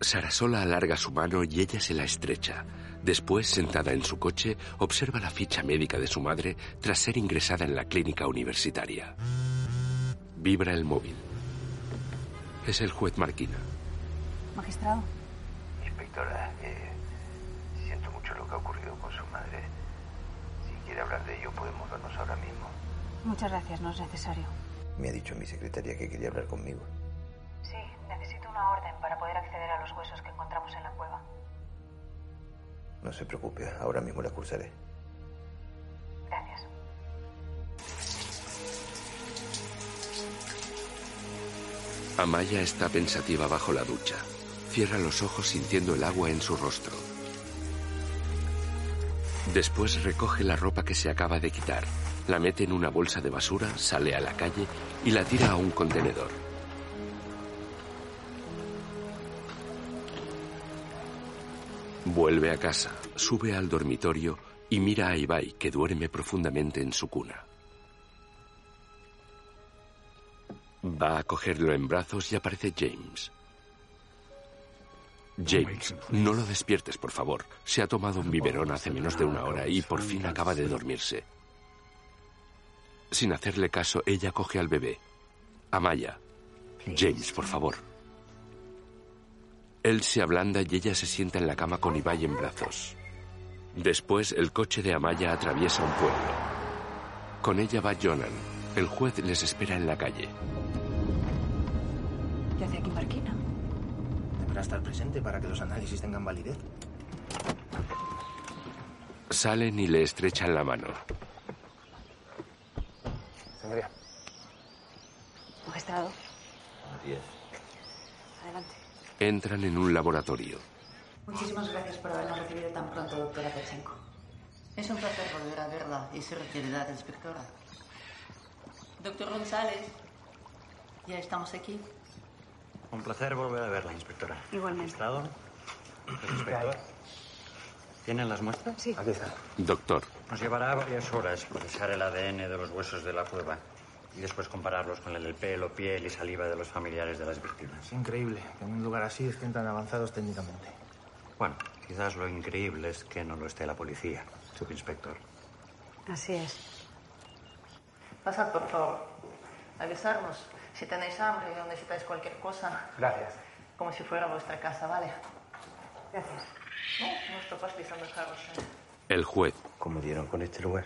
Sarasola alarga su mano y ella se la estrecha. Después, sentada en su coche, observa la ficha médica de su madre tras ser ingresada en la clínica universitaria. Vibra el móvil. Es el juez Marquina. Magistrado. Inspectora, eh, siento mucho lo que ha ocurrido con su madre. Si quiere hablar de ello, podemos vernos ahora mismo. Muchas gracias, no es necesario. Me ha dicho mi secretaria que quería hablar conmigo. Sí, necesito una orden para poder acceder a los huesos que encontramos en la cueva. No se preocupe, ahora mismo la cursaré. Gracias. Amaya está pensativa bajo la ducha. Cierra los ojos sintiendo el agua en su rostro. Después recoge la ropa que se acaba de quitar, la mete en una bolsa de basura, sale a la calle y la tira a un contenedor. Vuelve a casa, sube al dormitorio y mira a Ibai, que duerme profundamente en su cuna. Va a cogerlo en brazos y aparece James. James, no lo despiertes, por favor. Se ha tomado un biberón hace menos de una hora y por fin acaba de dormirse. Sin hacerle caso, ella coge al bebé. Amaya. James, por favor. Él se ablanda y ella se sienta en la cama con Ibai en brazos. Después, el coche de Amaya atraviesa un pueblo. Con ella va Jonan. El juez les espera en la calle. ¿Qué hace aquí Marquina? Deberá estar presente para que los análisis tengan validez. Salen y le estrechan la mano. Señoría. Magistrado, Diez. adelante. Entran en un laboratorio. Muchísimas gracias por habernos recibido tan pronto, doctora Pechenko. Es un placer volver a verla y su requerida inspectora. Doctor González, ya estamos aquí. Un placer volver a verla, inspectora. Igualmente. El inspector. ¿Tienen las muestras? Sí. Aquí está. Doctor, Nos llevará varias horas procesar el ADN de los huesos de la prueba y después compararlos con el del pelo, piel y saliva de los familiares de las víctimas. Es increíble que en un lugar así estén tan avanzados técnicamente. Bueno, quizás lo increíble es que no lo esté la policía, subinspector. Así es. Pasad, por favor. Avisarnos si tenéis hambre o necesitáis cualquier cosa. Gracias. Como si fuera vuestra casa, ¿vale? Gracias. No, pisando carros. ¿eh? el juez. ¿Cómo dieron con este lugar?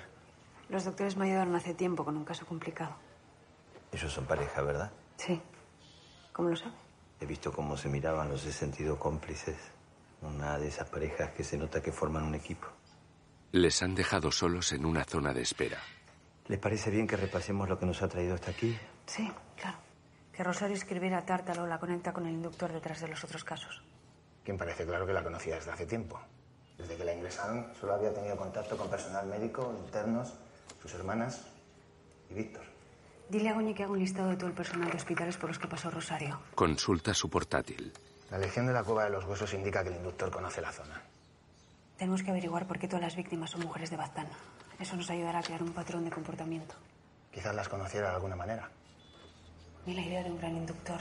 Los doctores me ayudaron hace tiempo con un caso complicado. Ellos son pareja, ¿verdad? Sí. ¿Cómo lo sabe? He visto cómo se miraban, los he sentido cómplices. Una de esas parejas que se nota que forman un equipo. Les han dejado solos en una zona de espera. ¿Les parece bien que repasemos lo que nos ha traído hasta aquí? Sí, claro. Que Rosario escribiera a Tártalo la conecta con el inductor detrás de los otros casos. Quien parece claro que la conocía desde hace tiempo. Desde que la ingresaron, solo había tenido contacto con personal médico, internos, sus hermanas y Víctor. Dile a Goñi que haga un listado de todo el personal de hospitales por los que pasó Rosario. Consulta su portátil. La legión de la cueva de los huesos indica que el inductor conoce la zona. Tenemos que averiguar por qué todas las víctimas son mujeres de Baztán. Eso nos ayudará a crear un patrón de comportamiento. Quizás las conociera de alguna manera. Ni la idea de un gran inductor.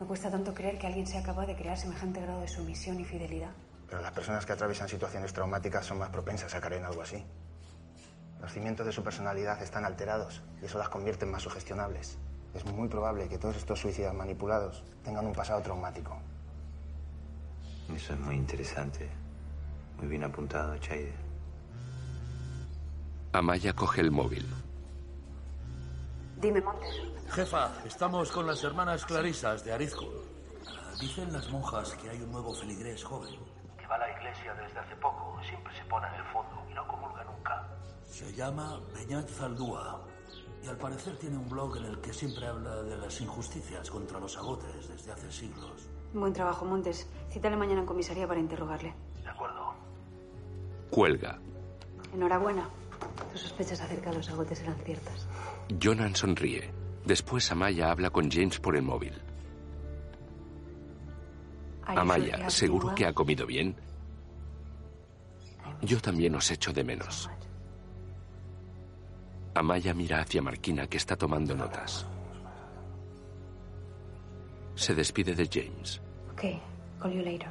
Me cuesta tanto creer que alguien sea capaz de crear semejante grado de sumisión y fidelidad. Pero las personas que atraviesan situaciones traumáticas son más propensas a caer en algo así. Los cimientos de su personalidad están alterados y eso las convierte en más sugestionables. Es muy probable que todos estos suicidas manipulados tengan un pasado traumático. Eso es muy interesante. Muy bien apuntado, Chaide. Amaya coge el móvil. Dime, Montes. Jefa, estamos con las hermanas Clarisas de Arizkul. Dicen las monjas que hay un nuevo feligrés joven. Que va a la iglesia desde hace poco. Siempre se pone en el fondo y no comulga nunca. Se llama Beñat Zaldúa. Y al parecer tiene un blog en el que siempre habla de las injusticias contra los agotes desde hace siglos. Buen trabajo, Montes. Cítale mañana en comisaría para interrogarle. De acuerdo. Cuelga. Enhorabuena. Tus sospechas acerca de los agotes eran ciertas. Jonan sonríe. Después Amaya habla con James por el móvil. Amaya, ¿seguro que ha comido bien? Yo también os echo de menos. Amaya mira hacia Marquina que está tomando notas. Se despide de James. Ok, call you later.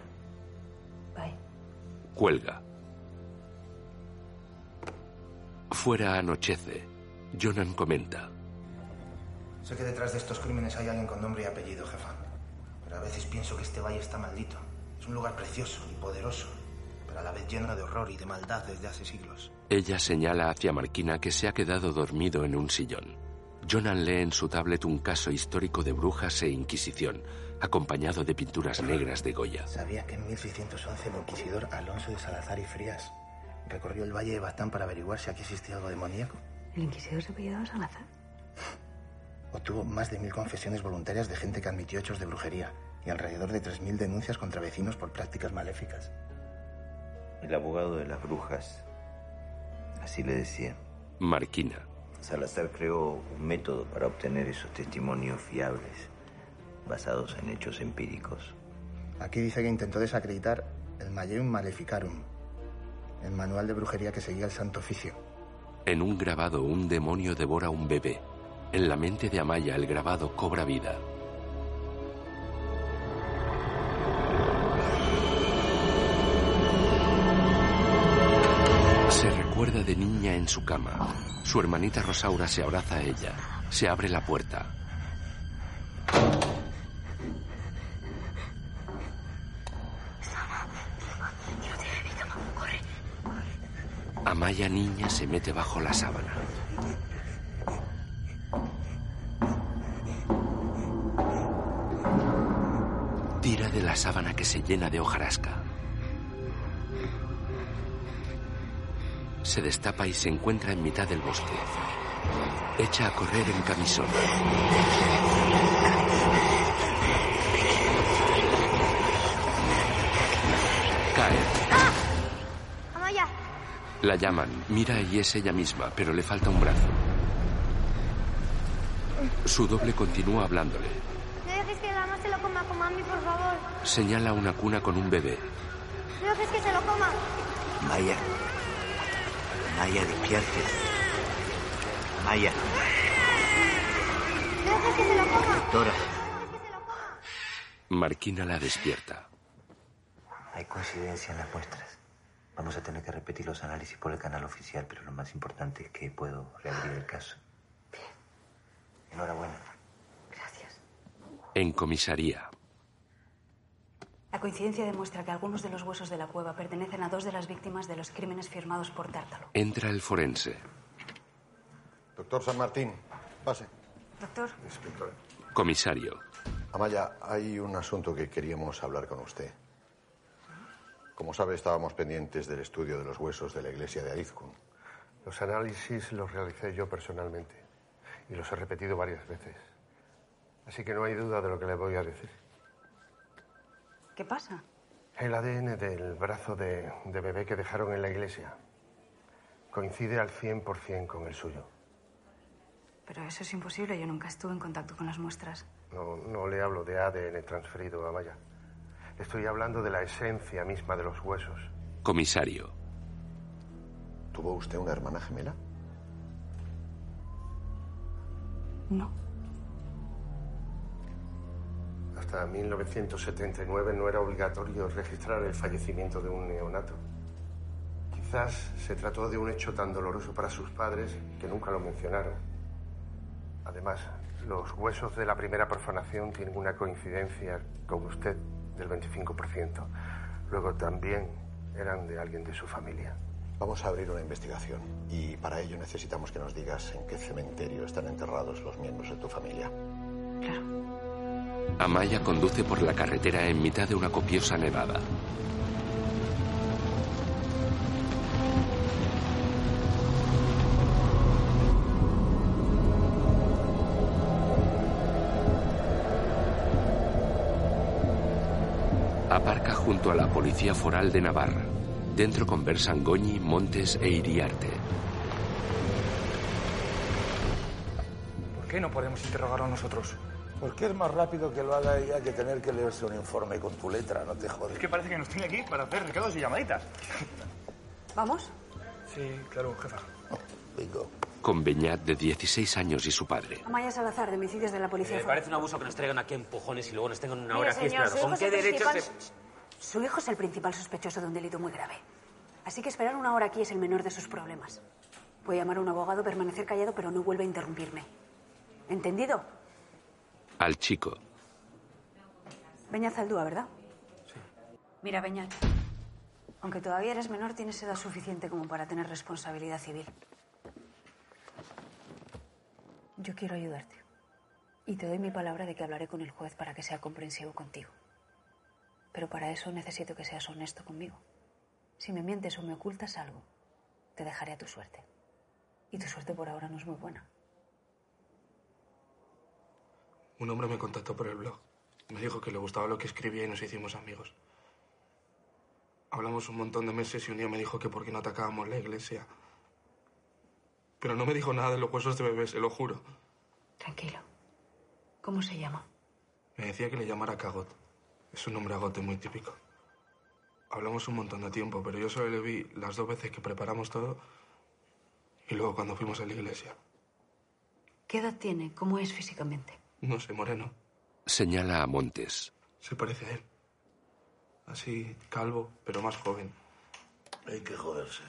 Bye. Cuelga. Fuera anochece. Jonan comenta. Sé que detrás de estos crímenes hay alguien con nombre y apellido, jefa. Pero a veces pienso que este valle está maldito. Es un lugar precioso y poderoso, pero a la vez lleno de horror y de maldad desde hace siglos. Ella señala hacia Marquina que se ha quedado dormido en un sillón. Jonan lee en su tablet un caso histórico de brujas e inquisición, acompañado de pinturas negras de Goya. Sabía que en 1611 el inquisidor Alonso de Salazar y Frías recorrió el valle de Baztán para averiguar si aquí existía algo demoníaco. ¿El inquisidor se apellidaba Salazar? Obtuvo más de mil confesiones voluntarias de gente que admitió hechos de brujería y alrededor de 3.000 denuncias contra vecinos por prácticas maléficas. El abogado de las brujas, así le decía. Marquina. Salazar creó un método para obtener esos testimonios fiables, basados en hechos empíricos. Aquí dice que intentó desacreditar el Mayeum Maleficarum, el manual de brujería que seguía el Santo Oficio. En un grabado, un demonio devora a un bebé. En la mente de Amaya, el grabado cobra vida. Se recuerda de niña en su cama. Su hermanita Rosaura se abraza a ella. Se abre la puerta. Amaya niña se mete bajo la sábana. Tira de la sábana que se llena de hojarasca. Se destapa y se encuentra en mitad del bosque. Echa a correr en camisón. Cae. Amaya, La llaman, mira y es ella misma, pero le falta un brazo. Su doble continúa hablándole. no dejes que la mamá se lo coma con mami, por favor. Señala una cuna con un bebé. No dejes que se lo coma. Maya. Maya, despierte. Maya, No dejes que se lo coma. doctora. Marquina la despierta. Hay coincidencia en las muestras. Vamos a tener que repetir los análisis por el canal oficial, pero lo más importante es que puedo reabrir el caso. Enhorabuena. En comisaría. La coincidencia demuestra que algunos de los huesos de la cueva pertenecen a dos de las víctimas de los crímenes firmados por Tártalo. Entra el forense. Doctor San Martín, pase. Doctor, Inspector. Comisario. Amaya, hay un asunto que queríamos hablar con usted. Como sabe, estábamos pendientes del estudio de los huesos de la iglesia de Aizkun. Los análisis los realicé yo personalmente y los he repetido varias veces. Así que no hay duda de lo que le voy a decir. ¿qué pasa? El ADN del brazo de, de bebé que dejaron en la iglesia coincide al 100% con el suyo. Pero eso es imposible, yo nunca estuve en contacto con las muestras. No, no le hablo de ADN transferido a Maya. Estoy hablando de la esencia misma de los huesos. Comisario. ¿Tuvo usted una hermana gemela? No. Hasta 1979 no era obligatorio registrar el fallecimiento de un neonato. Quizás se trató de un hecho tan doloroso para sus padres que nunca lo mencionaron. Además, los huesos de la primera profanación tienen una coincidencia con usted del 25%. Luego también eran de alguien de su familia. Vamos a abrir una investigación y para ello necesitamos que nos digas en qué cementerio están enterrados los miembros de tu familia. Amaya conduce por la carretera en mitad de una copiosa nevada. Junto a la Policía Foral de Navarra. Dentro conversan Goñi, Montes e Iriarte. ¿Por qué no podemos interrogarlo nosotros? Porque es más rápido que lo haga ella que tener que leerse un informe con tu letra, no te jodes. Es que parece que nos tiene aquí para hacer recados y llamaditas. ¿Vamos? Sí, claro, jefa. Con Beñat, de 16 años, y su padre. Amaya Salazar, de homicidios de la Policía Me Foral. parece un abuso que nos traigan aquí empujones y luego nos tengan una hora aquí señor, esperando. ¿Con qué derechos principal- se- Su hijo es el principal sospechoso de un delito muy grave. Así que esperar una hora aquí es el menor de sus problemas. Puede llamar a un abogado, permanecer callado, pero no vuelve a interrumpirme. ¿Entendido? Al chico. Beñat Zaldúa, ¿verdad? Sí. Mira, Beñat. Aunque todavía eres menor, tienes edad suficiente como para tener responsabilidad civil. Yo quiero ayudarte. Y te doy mi palabra de que hablaré con el juez para que sea comprensivo contigo. Pero para eso necesito que seas honesto conmigo. Si me mientes o me ocultas algo, te dejaré a tu suerte. Y tu suerte por ahora no es muy buena. Un hombre me contactó por el blog. Me dijo que le gustaba lo que escribía y nos hicimos amigos. Hablamos un montón de meses y un día me dijo que por qué no atacábamos la iglesia. Pero no me dijo nada de los huesos de bebé, se lo juro. Tranquilo. ¿Cómo se llama? Me decía que le llamara Cagot. Es un nombre agote muy típico. Hablamos un montón de tiempo, pero yo solo le vi las dos veces que preparamos todo y luego cuando fuimos a la iglesia. ¿Qué edad tiene? ¿Cómo es físicamente? No sé, moreno. Señala a Montes. Se parece a él. Así, calvo, pero más joven. Hay que joderse.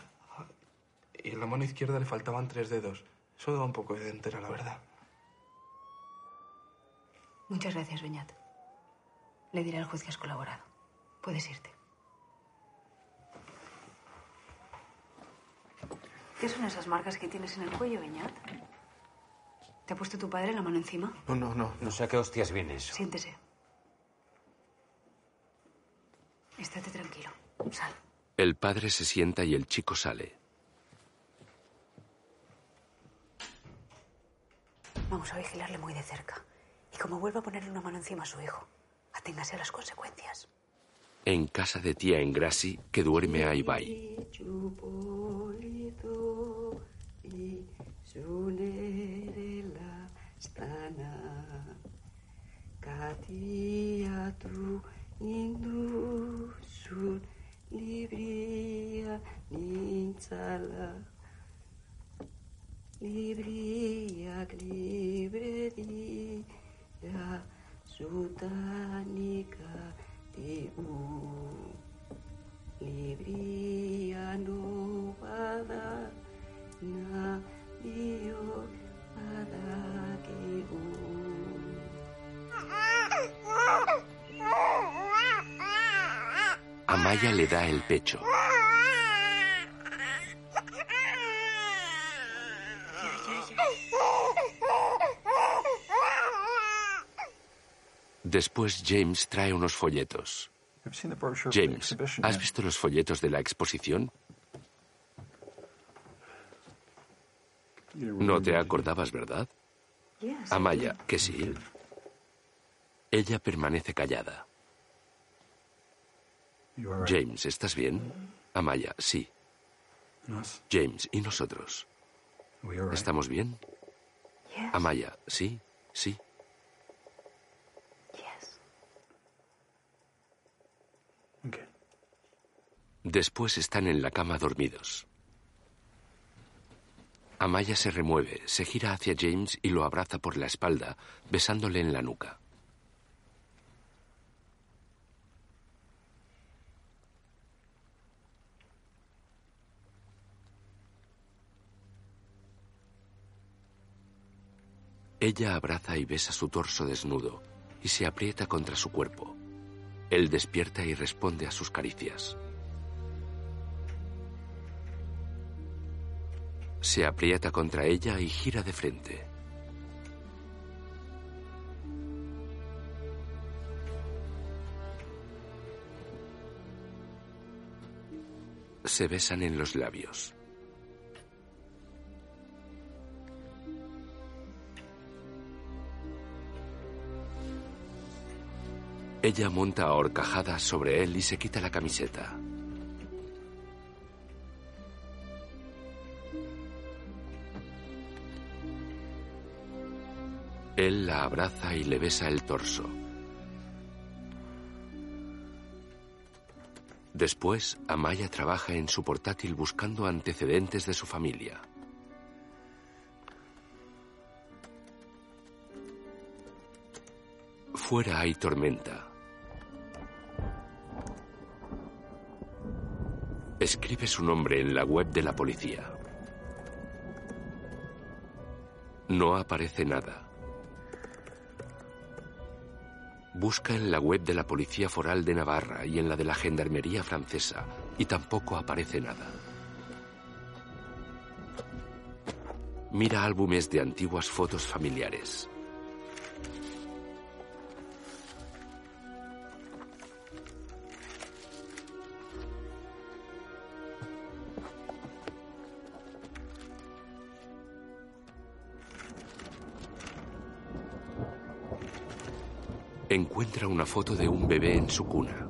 Y en la mano izquierda le faltaban tres dedos. Eso da un poco de entera, la verdad. Muchas gracias, Beñat. Le diré al juez que has colaborado. Puedes irte. ¿Qué son esas marcas que tienes en el cuello, Beñat? ¿Te ha puesto tu padre la mano encima? No, no, no. No sé a qué hostias viene eso. Siéntese. Estate tranquilo. Sal. El padre se sienta y el chico sale. Vamos a vigilarle muy de cerca. Y como vuelva a ponerle una mano encima a su hijo, aténgase a las consecuencias. En casa de tía Engrasi, que duerme a Ibai. Libria libre dira zutanika diu Libria no bada na dio badakigu Amaya le da el pecho. Después James trae unos folletos. James, ¿has visto los folletos de la exposición? No te acordabas, ¿verdad? Amaya, que sí. Ella permanece callada. James, ¿estás bien? Amaya, sí. James, ¿y nosotros? ¿Estamos bien? Amaya, sí, sí. Después están en la cama dormidos. Amaya se remueve, se gira hacia James y lo abraza por la espalda, besándole en la nuca. Ella abraza y besa su torso desnudo y se aprieta contra su cuerpo. Él despierta y responde a sus caricias. Se aprieta contra ella y gira de frente. Se besan en los labios. Ella monta a horcajadas sobre él y se quita la camiseta. Él la abraza y le besa el torso. Después, Amaya trabaja en su portátil buscando antecedentes de su familia. Fuera hay tormenta. Escribe su nombre en la web de la policía. No aparece nada. Busca en la web de la Policía Foral de Navarra y en la de la Gendarmería Francesa y tampoco aparece nada. Mira álbumes de antiguas fotos familiares. Encuentra una foto de un bebé en su cuna.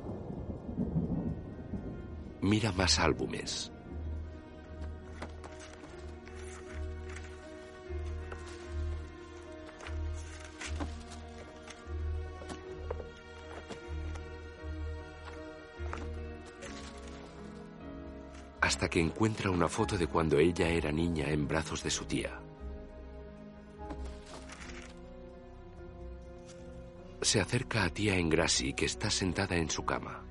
Mira más álbumes. Hasta que encuentra una foto de cuando ella era niña en brazos de su tía. Se acerca a tía Engrassi, que está sentada en su cama.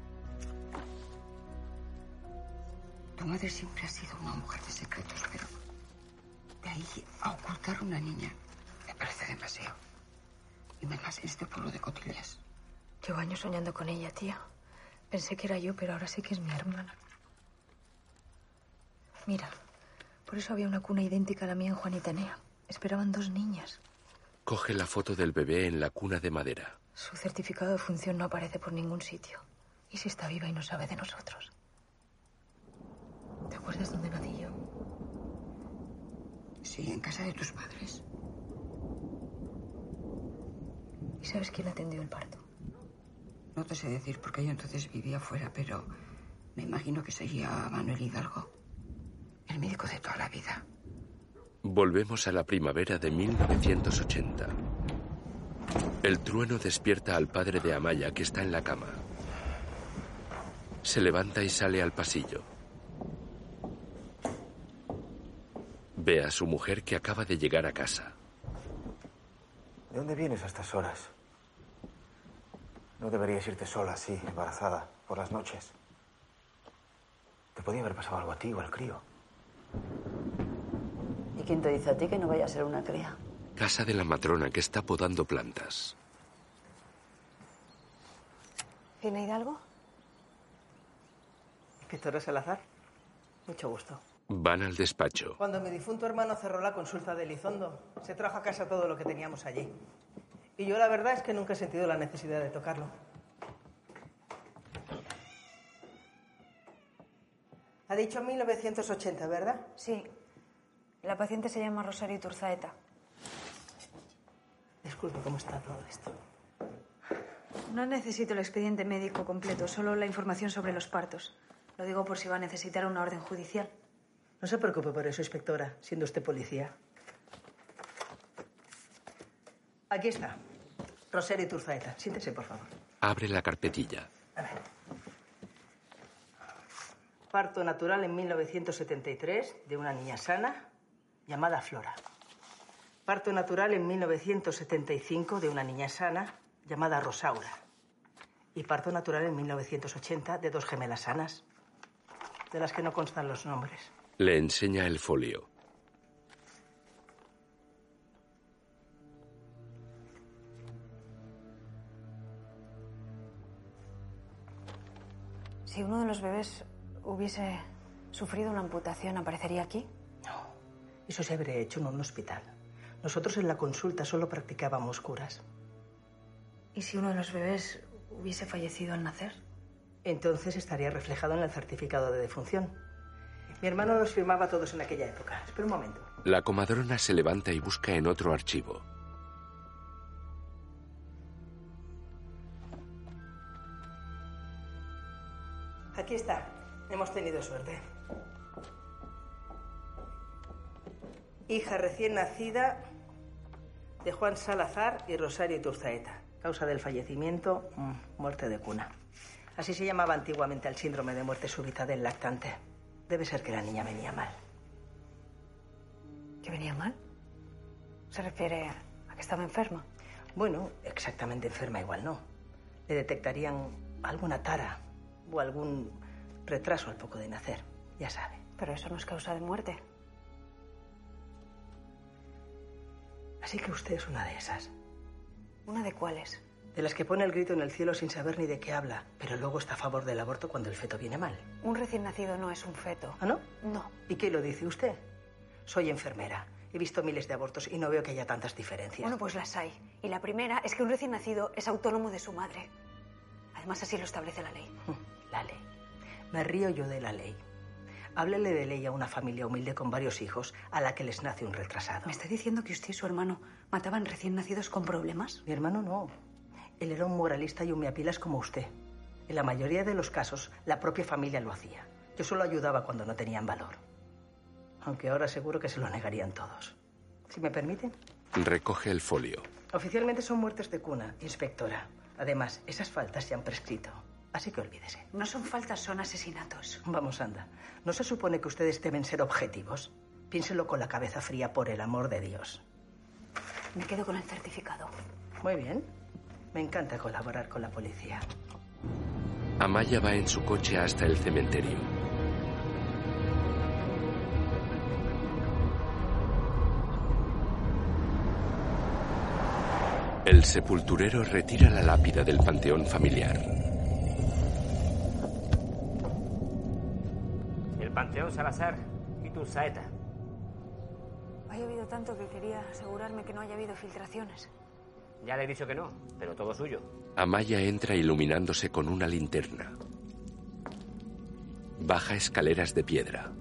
Tu madre siempre ha sido una mujer de secretos, pero de ahí a ocultar una niña me parece demasiado. Y más en este pueblo de cotillas. Llevo años soñando con ella, tía. Pensé que era yo, pero ahora sé que es mi hermana. Mira, por eso había una cuna idéntica a la mía en Juanitanea. Esperaban dos niñas. Coge la foto del bebé en la cuna de madera. Su certificado de función no aparece por ningún sitio. ¿Y si está viva y no sabe de nosotros? ¿Te acuerdas dónde nací yo? Sí, en casa de tus padres. ¿Y sabes quién atendió el parto? No te sé decir porque yo entonces vivía fuera, pero me imagino que sería Manuel Hidalgo, el médico de toda la vida. Volvemos a la primavera de 1980. El trueno despierta al padre de Amaya, que está en la cama. Se levanta y sale al pasillo. Ve a su mujer que acaba de llegar a casa. ¿De dónde vienes a estas horas? No deberías irte sola así, embarazada, por las noches. Te podía haber pasado algo a ti o al crío. ¿Y quién te dice a ti que no vaya a ser una cría? Casa de la matrona que está podando plantas. ¿Viene Hidalgo? Inspectora Salazar, mucho gusto. Van al despacho. Cuando mi difunto hermano cerró la consulta de Elizondo, se trajo a casa todo lo que teníamos allí. Y yo la verdad es que nunca he sentido la necesidad de tocarlo. Ha dicho 1980, ¿verdad? Sí. La paciente se llama Rosario Turzaeta. Disculpe, ¿cómo está todo esto? No necesito el expediente médico completo, solo la información sobre los partos. Lo digo por si va a necesitar una orden judicial. No se preocupe por eso, inspectora, siendo usted policía. Aquí está. Rosario Turzaeta. Siéntese, por favor. Abre la carpetilla. Parto natural en 1973 de una niña sana llamada Flora. Parto natural en 1975 de una niña sana llamada Rosaura. Y parto natural en 1980 de dos gemelas sanas, de las que no constan los nombres. Le enseña el folio. Si uno de los bebés hubiese sufrido una amputación, ¿aparecería aquí? Eso se habría hecho en un hospital. Nosotros en la consulta solo practicábamos curas. ¿Y si uno de los bebés hubiese fallecido al nacer? Entonces estaría reflejado en el certificado de defunción. Mi hermano los firmaba todos en aquella época. Espera un momento. La comadrona se levanta y busca en otro archivo. Aquí está. Hemos tenido suerte. Hija recién nacida de Juan Salazar y Rosario Turzaeta. Causa del fallecimiento, mm, muerte de cuna. Así se llamaba antiguamente el síndrome de muerte súbita del lactante. Debe ser que la niña venía mal. ¿Que venía mal? ¿Se refiere a que estaba enferma? Bueno, exactamente enferma igual no. Le detectarían alguna tara o algún retraso al poco de nacer. Ya sabe. Pero eso no es causa de muerte. Así que usted es una de esas. ¿Una de cuáles? De las que pone el grito en el cielo sin saber ni de qué habla, pero luego está a favor del aborto cuando el feto viene mal. Un recién nacido no es un feto. ¿Ah, no? No. ¿Y qué lo dice usted? Soy enfermera. He visto miles de abortos y no veo que haya tantas diferencias. Bueno, pues las hay. Y la primera es que un recién nacido es autónomo de su madre. Además, así lo establece la ley. La ley. Me río yo de la ley. Háblele de ley a una familia humilde con varios hijos a la que les nace un retrasado. ¿Me está diciendo que usted y su hermano mataban recién nacidos con problemas? Mi hermano no. Él era un moralista y un meapilas como usted. En la mayoría de los casos, la propia familia lo hacía. Yo solo ayudaba cuando no tenían valor. Aunque ahora seguro que se lo negarían todos. Si me permiten. Recoge el folio. Oficialmente son muertes de cuna, inspectora. Además, esas faltas se han prescrito. Así que olvídese. No son faltas, son asesinatos. Vamos, anda. ¿No se supone que ustedes deben ser objetivos? Piénselo con la cabeza fría, por el amor de Dios. Me quedo con el certificado. Muy bien. Me encanta colaborar con la policía. Amaya va en su coche hasta el cementerio. El sepulturero retira la lápida del panteón familiar. Panteón Salazar y tu saeta. Ha llovido tanto que quería asegurarme que no haya habido filtraciones. Ya le he dicho que no, pero todo suyo. Amaya entra iluminándose con una linterna. Baja escaleras de piedra.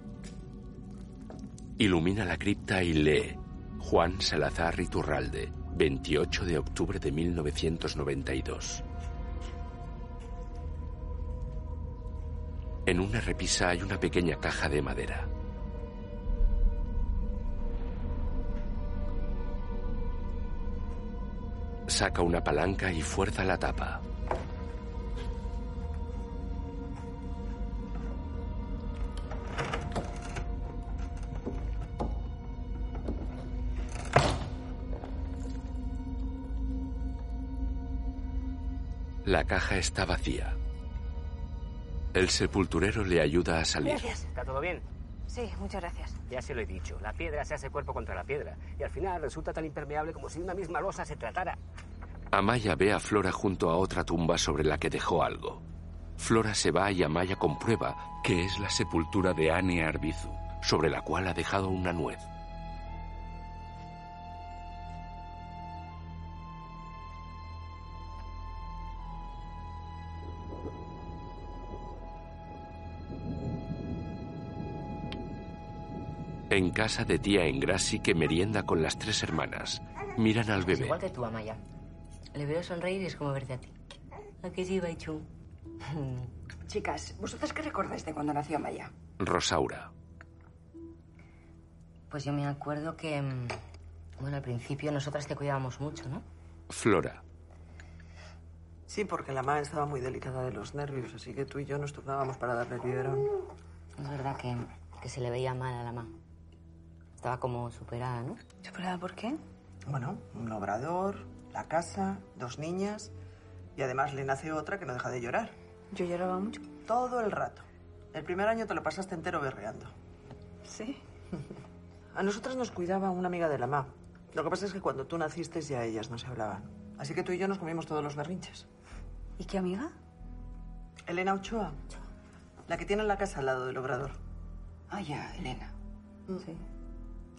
Ilumina la cripta y lee Juan Salazar Iturralde, 28 de octubre de 1992. En una repisa hay una pequeña caja de madera. Saca una palanca y fuerza la tapa. La caja está vacía. El sepulturero le ayuda a salir. Gracias. ¿Está todo bien? Sí, muchas gracias. Ya se lo he dicho. La piedra se hace cuerpo contra la piedra. Y al final resulta tan impermeable como si una misma losa se tratara. Amaya ve a Flora junto a otra tumba sobre la que dejó algo. Flora se va y Amaya comprueba que es la sepultura de Anne Arbizu, sobre la cual ha dejado una nuez. En casa de tía Engrassi que merienda con las tres hermanas. Miran al Es bebé. igual que tú, Amaya. Le veo sonreír y es como verte a ti. ¿A que sí, Baichu? Chicas, ¿vosotras qué recordáis de cuando nació Maya? Rosaura. Pues yo me acuerdo que... mm, Bueno, al principio nosotras te cuidábamos mucho, ¿no? Flora. Sí, porque la madre estaba muy delicada de los nervios, así que tú y yo nos turnábamos para darle el biberón. Es verdad que, que se le veía mal a la mamá. Estaba como superada, ¿no? ¿Superada por qué? Bueno, un obrador, la casa, dos niñas y además le nace otra que no deja de llorar. ¿Yo lloraba mucho? Todo el rato. El primer año te lo pasaste entero berreando. Sí. A nosotras nos cuidaba una amiga de la ma. Lo que pasa es que cuando tú naciste ya ellas no se hablaban. Así que tú y yo nos comimos todos los berrinches. ¿Y qué amiga? Elena Ochoa. La que tiene la casa al lado del obrador. Ah, ya, Elena. Sí.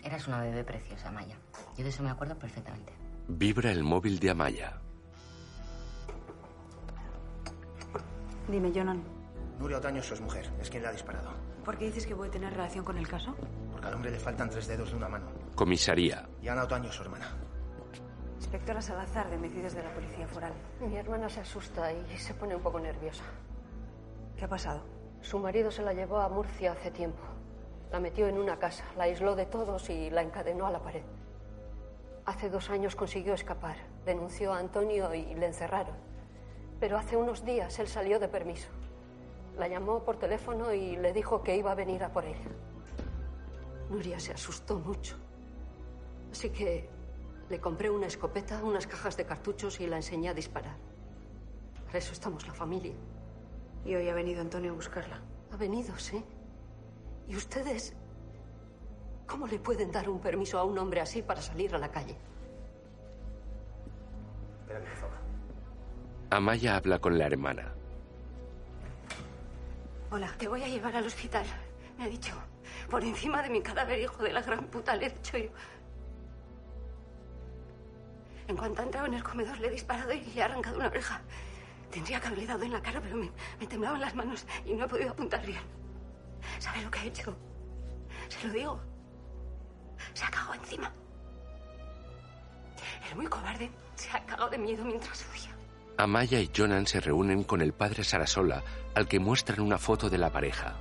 Eras una bebé preciosa, Maya. Yo de eso me acuerdo perfectamente. Vibra el móvil de Amaya. Dime, Jonan, Nuria Otaño es su mujer, es quien le ha disparado. ¿por qué dices que puede tener relación con el caso? Porque al hombre le faltan tres dedos de una mano. Comisaría. Y Ana Otaño es su hermana. Inspectora Salazar, de homicidios de la Policía Foral. Mi hermana se asusta y se pone un poco nerviosa. ¿Qué ha pasado? Su marido se la llevó a Murcia hace tiempo. La metió en una casa, la aisló de todos y la encadenó a la pared. Hace dos años consiguió escapar. Denunció a Antonio y le encerraron. Pero hace unos días él salió de permiso. La llamó por teléfono y le dijo que iba a venir a por ella. Nuria se asustó mucho. Así que le compré una escopeta, unas cajas de cartuchos y la enseñé a disparar. Para eso estamos la familia. Y hoy ha venido Antonio a buscarla. Ha venido, sí. ¿Y ustedes cómo le pueden dar un permiso a un hombre así para salir a la calle? Espera, por favor. Amaya habla con la hermana. Hola, te voy a llevar al hospital. Me ha dicho, por encima de mi cadáver, hijo de la gran puta, le he dicho yo. En cuanto ha entrado en el comedor, le he disparado y le he arrancado una oreja. Tendría que haberle dado en la cara, pero me, me temblaban las manos y no he podido apuntar bien. ¿Sabe lo que ha hecho? Se lo digo. Se ha cagado encima. Era muy cobarde. Se ha cagado de miedo mientras huía. Amaya y Jonan se reúnen con el padre Sarasola, al que muestran una foto de la pareja.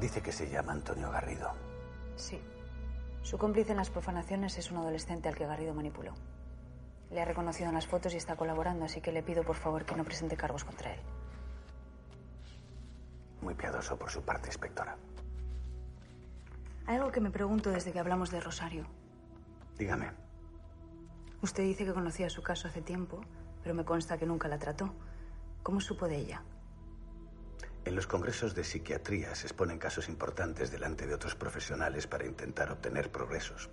Dice que se llama Antonio Garrido. Sí. Su cómplice en las profanaciones es un adolescente al que Garrido manipuló. Le ha reconocido en las fotos y está colaborando, así que le pido por favor que no presente cargos contra él. Muy piadoso por su parte, inspectora. Hay algo que me pregunto desde que hablamos de Rosario. Dígame. Usted dice que conocía su caso hace tiempo, pero me consta que nunca la trató. ¿Cómo supo de ella? En los congresos de psiquiatría se exponen casos importantes delante de otros profesionales para intentar obtener progresos.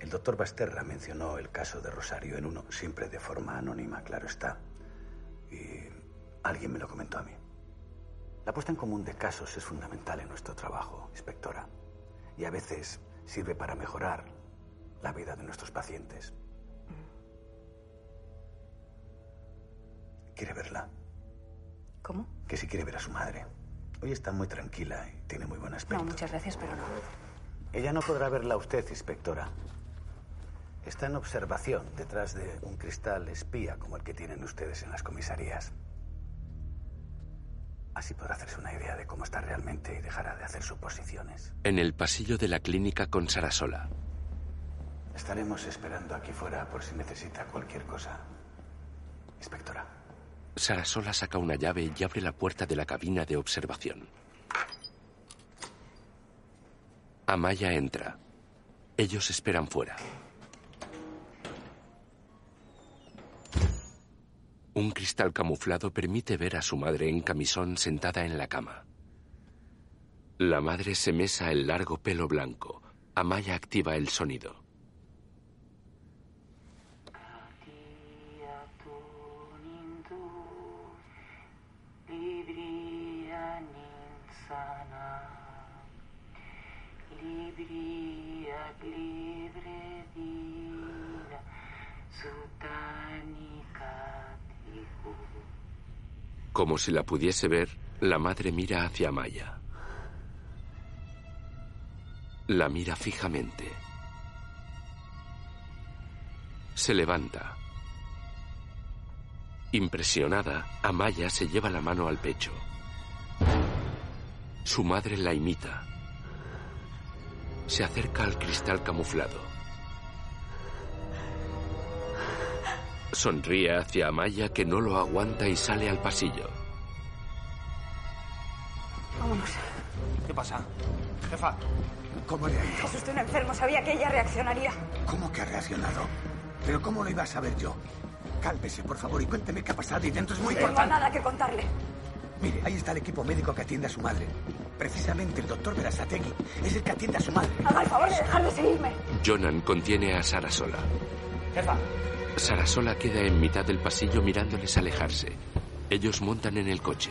El doctor Basterra mencionó el caso de Rosario en uno, siempre de forma anónima, claro está. Y alguien me lo comentó a mí. La puesta en común de casos es fundamental en nuestro trabajo, inspectora. Y a veces sirve para mejorar la vida de nuestros pacientes. ¿Quiere verla? ¿Cómo? Que si quiere ver a su madre. Hoy está muy tranquila y tiene muy buen aspecto. No, muchas gracias, pero no. Ella no podrá verla a usted, inspectora. Está en observación detrás de un cristal espía como el que tienen ustedes en las comisarías. Así podrá hacerse una idea de cómo está realmente y dejará de hacer suposiciones. En el pasillo de la clínica con Sarasola. Estaremos esperando aquí fuera por si necesita cualquier cosa. Inspectora. Sarasola saca una llave y abre la puerta de la cabina de observación. Amaya entra. Ellos esperan fuera. Un cristal camuflado permite ver a su madre en camisón sentada en la cama. La madre se mesa el largo pelo blanco. Amaya activa el sonido. Como si la pudiese ver, la madre mira hacia Maya. La mira fijamente. Se levanta. Impresionada, Amaya se lleva la mano al pecho. Su madre la imita. Se acerca al cristal camuflado. Sonríe hacia Amaya que no lo aguanta y sale al pasillo. Vámonos. ¿Qué pasa? Jefa. ¿Cómo le ha ido? Es usted un enfermo. Sabía que ella reaccionaría. ¿Cómo que ha reaccionado? ¿Pero cómo lo iba a saber yo? Cálmese, por favor, y cuénteme qué ha pasado y dentro es muy No tengo importante. nada que contarle. Mire, ahí está el equipo médico que atiende a su madre. Precisamente el doctor Berasategui es el que atiende a su madre. Haga el favor de dejar de seguirme. Jonan contiene a Sarasola. Jefa. Sarasola queda en mitad del pasillo mirándoles alejarse. Ellos montan en el coche.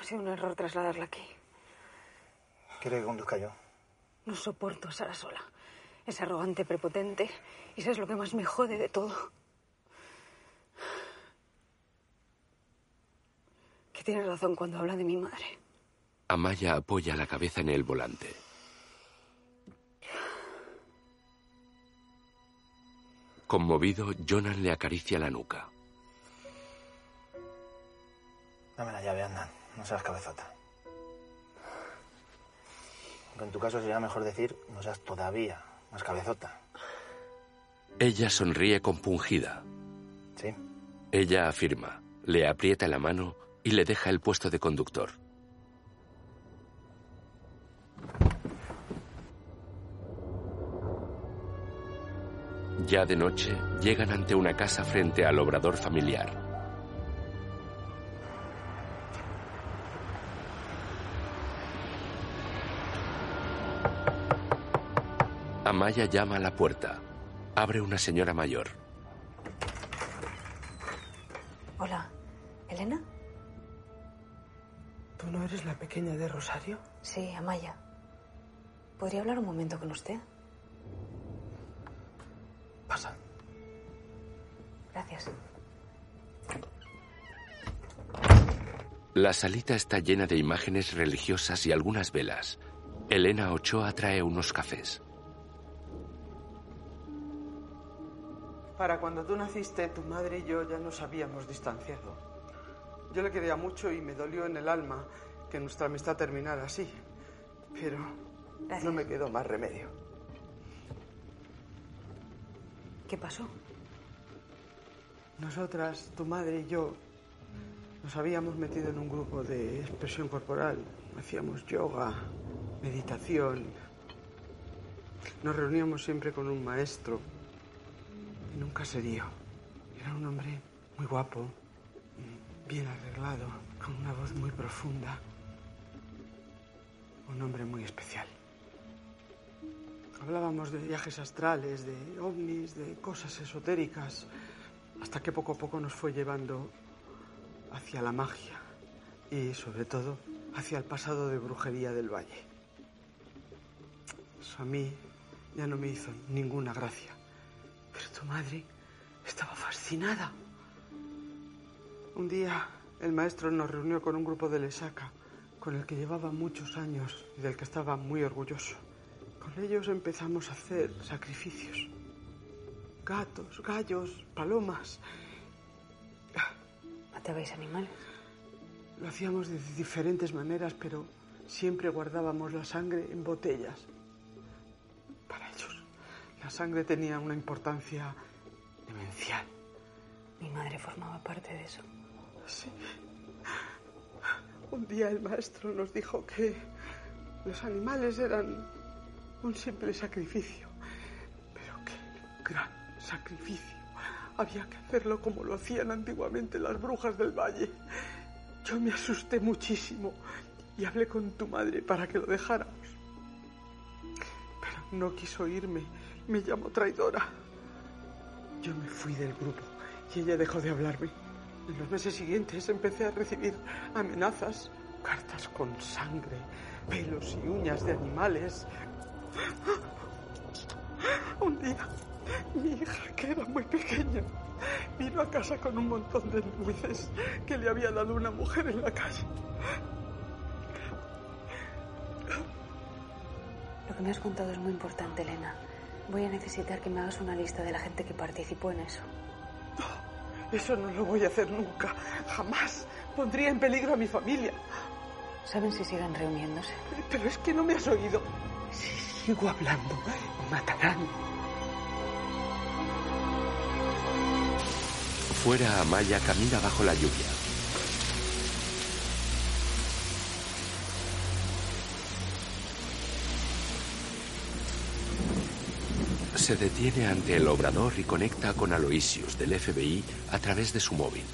Ha sido un error trasladarla aquí. ¿Quiere que conduzca yo? No soporto a Sara sola. Es arrogante, prepotente. Y eso es lo que más me jode de todo. Que tiene razón cuando habla de mi madre. Amaya apoya la cabeza en el volante. Conmovido, Jonan le acaricia la nuca. Dame la llave, anda. No seas cabezota. Aunque en tu caso sería mejor decir, no seas todavía más cabezota. Ella sonríe compungida. Sí. Ella afirma, le aprieta la mano y le deja el puesto de conductor. Ya de noche, llegan ante una casa frente al obrador familiar. Amaya llama a la puerta. Abre una señora mayor. Hola. ¿Elena? ¿Tú no eres la pequeña de Rosario? Sí, Amaya. ¿Podría hablar un momento con usted? Pasa. Gracias. La salita está llena de imágenes religiosas y algunas velas. Elena Ochoa trae unos cafés. Para cuando tú naciste, tu madre y yo ya nos habíamos distanciado. Yo le quería mucho y me dolió en el alma que nuestra amistad terminara así. Pero no me quedó más remedio. ¿Qué pasó? Nosotras, tu madre y yo, nos habíamos metido en un grupo de expresión corporal. Hacíamos yoga, meditación. Nos reuníamos siempre con un maestro en un caserío. Era un hombre muy guapo, bien arreglado, con una voz muy profunda. Un hombre muy especial. Hablábamos de viajes astrales, de ovnis, de cosas esotéricas, hasta que poco a poco nos fue llevando hacia la magia y sobre todo hacia el pasado de brujería del valle. Eso a mí ya no me hizo ninguna gracia, pero tu madre estaba fascinada. Un día el maestro nos reunió con un grupo de Lesaca, con el que llevaba muchos años y del que estaba muy orgulloso. Con ellos empezamos a hacer sacrificios. Gatos, gallos, palomas. ¿Matabais animales? Lo hacíamos de diferentes maneras, pero siempre guardábamos la sangre en botellas. Para ellos, la sangre tenía una importancia demencial. Mi madre formaba parte de eso. Sí. Un día el maestro nos dijo que los animales eran un simple sacrificio, pero qué gran sacrificio. Había que hacerlo como lo hacían antiguamente las brujas del valle. Yo me asusté muchísimo y hablé con tu madre para que lo dejáramos. Pero no quiso irme. Me llamó traidora. Yo me fui del grupo y ella dejó de hablarme. En los meses siguientes empecé a recibir amenazas, cartas con sangre, pelos y uñas de animales. Un día, mi hija, que era muy pequeña, vino a casa con un montón de nueces que le había dado una mujer en la calle. Lo que me has contado es muy importante, Elena. Voy a necesitar que me hagas una lista de la gente que participó en eso. Eso no lo voy a hacer nunca. Jamás. Pondría en peligro a mi familia. ¿Saben si siguen reuniéndose? Pero es que no me has oído. Si sigo hablando, matarán. Fuera, Amaya camina bajo la lluvia. Se detiene ante el obrador y conecta con Aloysius del FBI a través de su móvil.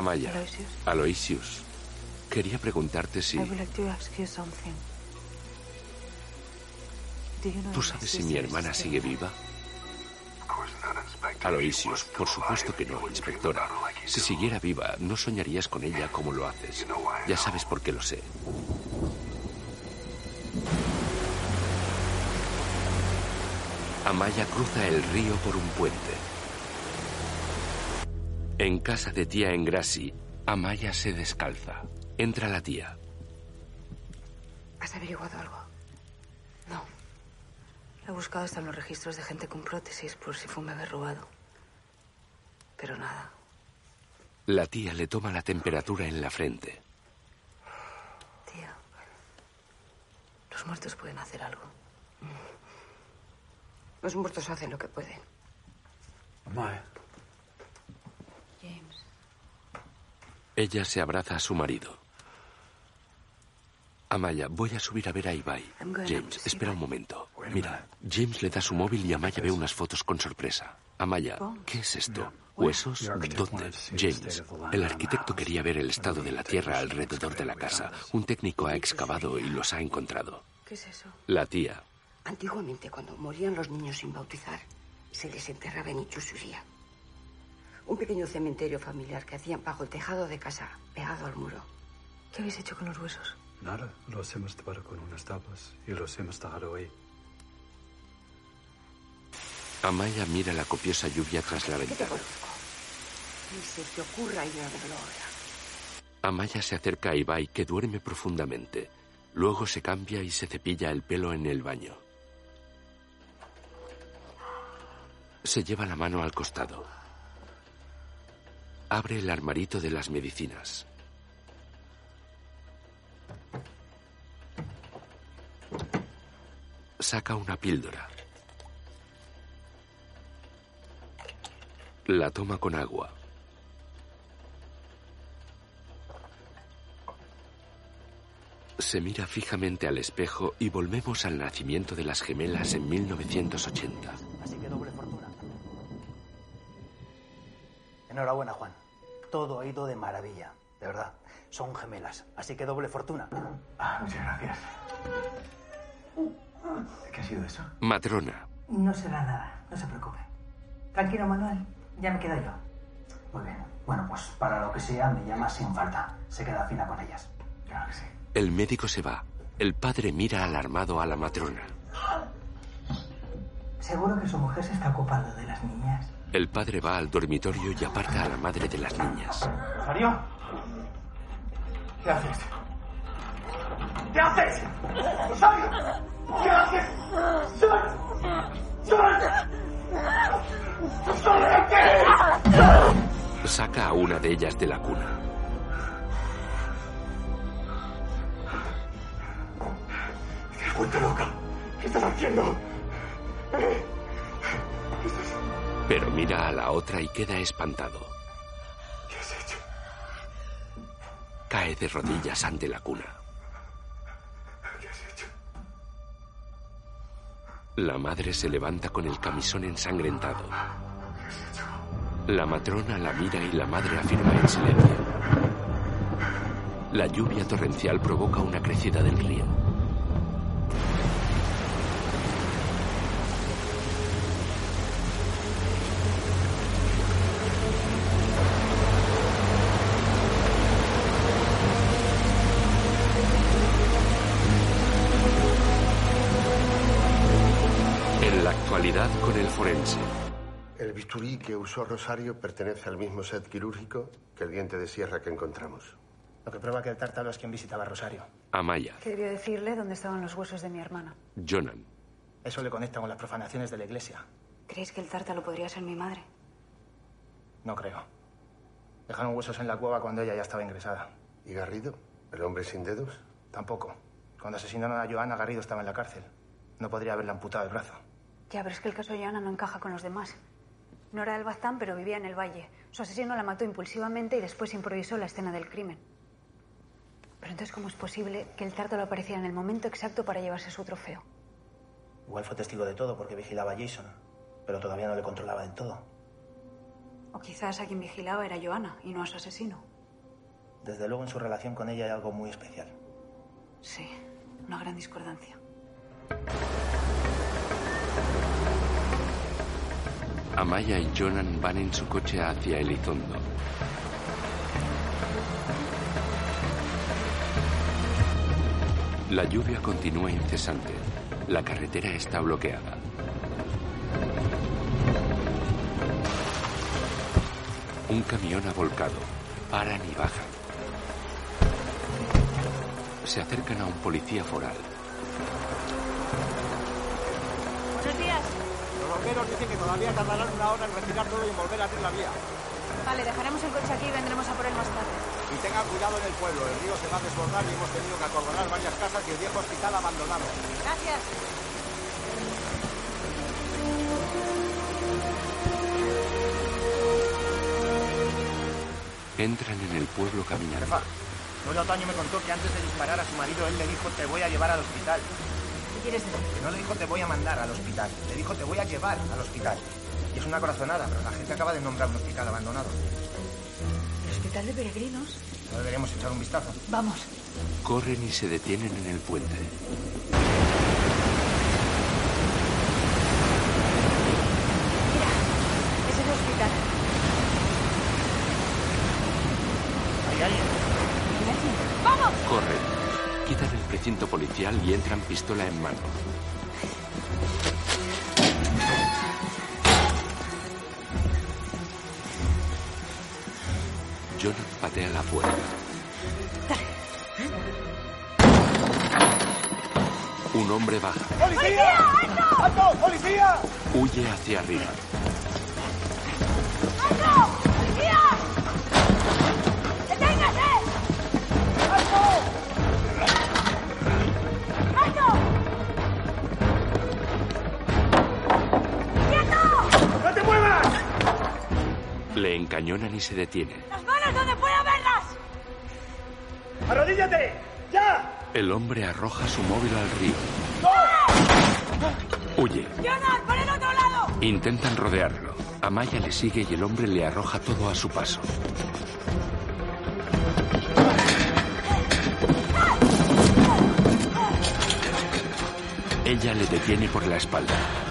Amaya. Aloysius. Quería preguntarte si... ¿Tú sabes si mi hermana sigue viva? Aloysius, por supuesto que no, inspectora. Si siguiera viva, no soñarías con ella como lo haces. Ya sabes por qué lo sé. Amaya cruza el río por un puente. En casa de tía Engrassi, Amaya se descalza. Entra la tía. ¿Has averiguado algo? No. He buscado hasta en los registros de gente con prótesis por si fue un bebé robado. Pero nada. La tía le toma la temperatura en la frente. Tía. Los muertos pueden hacer algo. Los muertos hacen lo que pueden. Amaya. Ella se abraza a su marido. Amaya, voy a subir a ver a Ibai. James, espera un momento. Mira, James le da su móvil y Amaya ve unas fotos con sorpresa. Amaya. ¿qué es esto? ¿Huesos? ¿Dónde? James, el arquitecto quería ver el estado de la tierra alrededor de la casa. Un técnico ha excavado y los ha encontrado. ¿Qué es eso? La tía. Antiguamente, cuando morían los niños sin bautizar, se les enterraba en Ichusuría. Un pequeño cementerio familiar que hacían bajo el tejado de casa, pegado al muro. ¿Qué habéis hecho con los huesos? Nada, los hemos tapado con unas tapas y los hemos dejado ahí. Amaya mira la copiosa lluvia tras la ¿Qué te ventana. conozco? Ni se te ocurra ir a Gloria. Amaya se acerca a Ibai, que duerme profundamente. Luego se cambia y se cepilla el pelo en el baño. Se lleva la mano al costado. Abre el armarito de las medicinas. Saca una píldora. La toma con agua. Se mira fijamente al espejo y volvemos al nacimiento de las gemelas en 1980. Así que doble fortuna. Enhorabuena, Juan. Todo ha ido de maravilla, de verdad. Son gemelas, así que doble fortuna. Ah, muchas gracias. ¿Qué ha sido eso? Matrona. No será nada, no se preocupe. Tranquilo, Manuel. Ya me quedo yo. Muy bien. Bueno, pues para lo que sea, me llama sin falta. Se queda fina con ellas. Claro que sí. El médico se va. El padre mira alarmado a la matrona. ¿Seguro que su mujer se está ocupando de las niñas? El padre va al dormitorio y aparta a la madre de las niñas. ¿Rosario? ¿Qué haces? ¿Qué haces? ¡Rosario! ¿Qué haces? ¡Sol! ¡Sol! ¿Qué? Saca a una de ellas de la cuna. Has vuelto loca. ¿Qué estás haciendo? Eh, Pero mira a la otra y queda espantado. ¿Qué has hecho? Cae de rodillas ante la cuna. ¿Qué has hecho? La madre se levanta con el camisón ensangrentado. La matrona la mira y la madre afirma en silencio. La lluvia torrencial provoca una crecida del río. Forense. El bisturí que usó Rosario pertenece al mismo set quirúrgico que el diente de sierra que encontramos. Lo que prueba que el tártalo es quien visitaba a Rosario. Amaya. Que debió decirle dónde estaban los huesos de mi hermana. Jonan. Eso le conecta con las profanaciones de la iglesia. ¿Creéis que el tártalo podría ser mi madre? No creo. Dejaron huesos en la cueva cuando ella ya estaba ingresada. ¿Y Garrido? ¿El hombre sin dedos? Tampoco. Cuando asesinaron a Joana, Garrido estaba en la cárcel. No podría haberle amputado el brazo. Ya, pero es que el caso de Joana no encaja con los demás. No era del Baztán, pero vivía en el valle. Su asesino la mató impulsivamente y después improvisó la escena del crimen. Pero entonces, ¿cómo es posible que el tártalo apareciera en el momento exacto para llevarse su trofeo? Igual fue testigo de todo porque vigilaba a Jason, pero todavía no le controlaba del todo. O quizás a quien vigilaba era Joana y no a su asesino. Desde luego en su relación con ella hay algo muy especial. Sí, una gran discordancia. Amaya y Jonan van en su coche hacia Elizondo. La lluvia continúa incesante. La carretera está bloqueada. Un camión ha volcado. Paran y bajan. Se acercan a un policía foral. Buenos días. Los bomberos dicen que todavía tardarán una hora en retirar todo y volver a abrir la vía. Vale, dejaremos el coche aquí y vendremos a por él más tarde. Y tengan cuidado en el pueblo, el río se va a desbordar y hemos tenido que acordonar varias casas y el viejo hospital abandonado. Gracias. Entran en el pueblo caminando. Jefa, Lola Otaño me contó que antes de disparar a su marido, él le dijo te voy a llevar al hospital. ¿Qué quieres decir? Que no le dijo te voy a mandar al hospital, le dijo te voy a llevar al hospital. Y es una corazonada, pero la gente acaba de nombrar un hospital abandonado. ¿El hospital de peregrinos? No deberíamos echar un vistazo. Vamos. Corren y se detienen en el puente. Es el hospital. ¿Hay alguien? ¡Vamos! Corren. Policial y entran pistola en mano. Jonan patea la puerta. Un hombre baja. ¡Policía! ¡Alto! ¡Alto! ¡Policía! Huye hacia arriba. Encañonan y se detiene. ¡Las manos donde pueda verlas! ¡Arrodíllate! ¡Ya! El hombre arroja su móvil al río. Huye. ¡Jonas, por el otro lado! Intentan rodearlo. Amaya le sigue y el hombre le arroja todo a su paso. Ella le detiene por la espalda.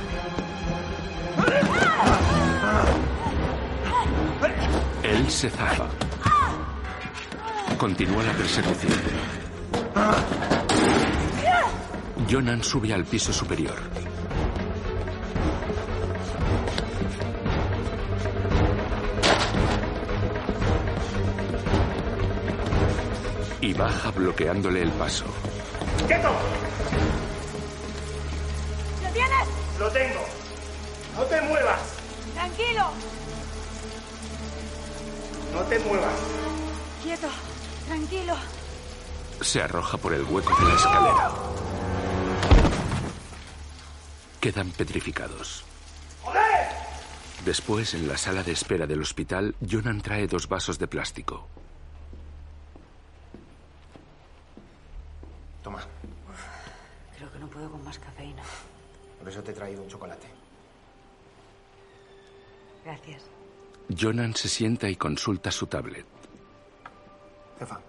Se zafa. Continúa la persecución. Jonan sube al piso superior. Y baja bloqueándole el paso. ¡Quieto! ¿Lo tienes? Lo tengo. No te muevas. Tranquilo. No te muevas. Quieto. Tranquilo. Se arroja por el hueco de la escalera. Quedan petrificados. Después, en la sala de espera del hospital, Jonan trae dos vasos de plástico. Toma, Creo que no puedo con más cafeína. por eso te he traído un chocolate. Gracias. Jonan se sienta y consulta su tablet. Jefa,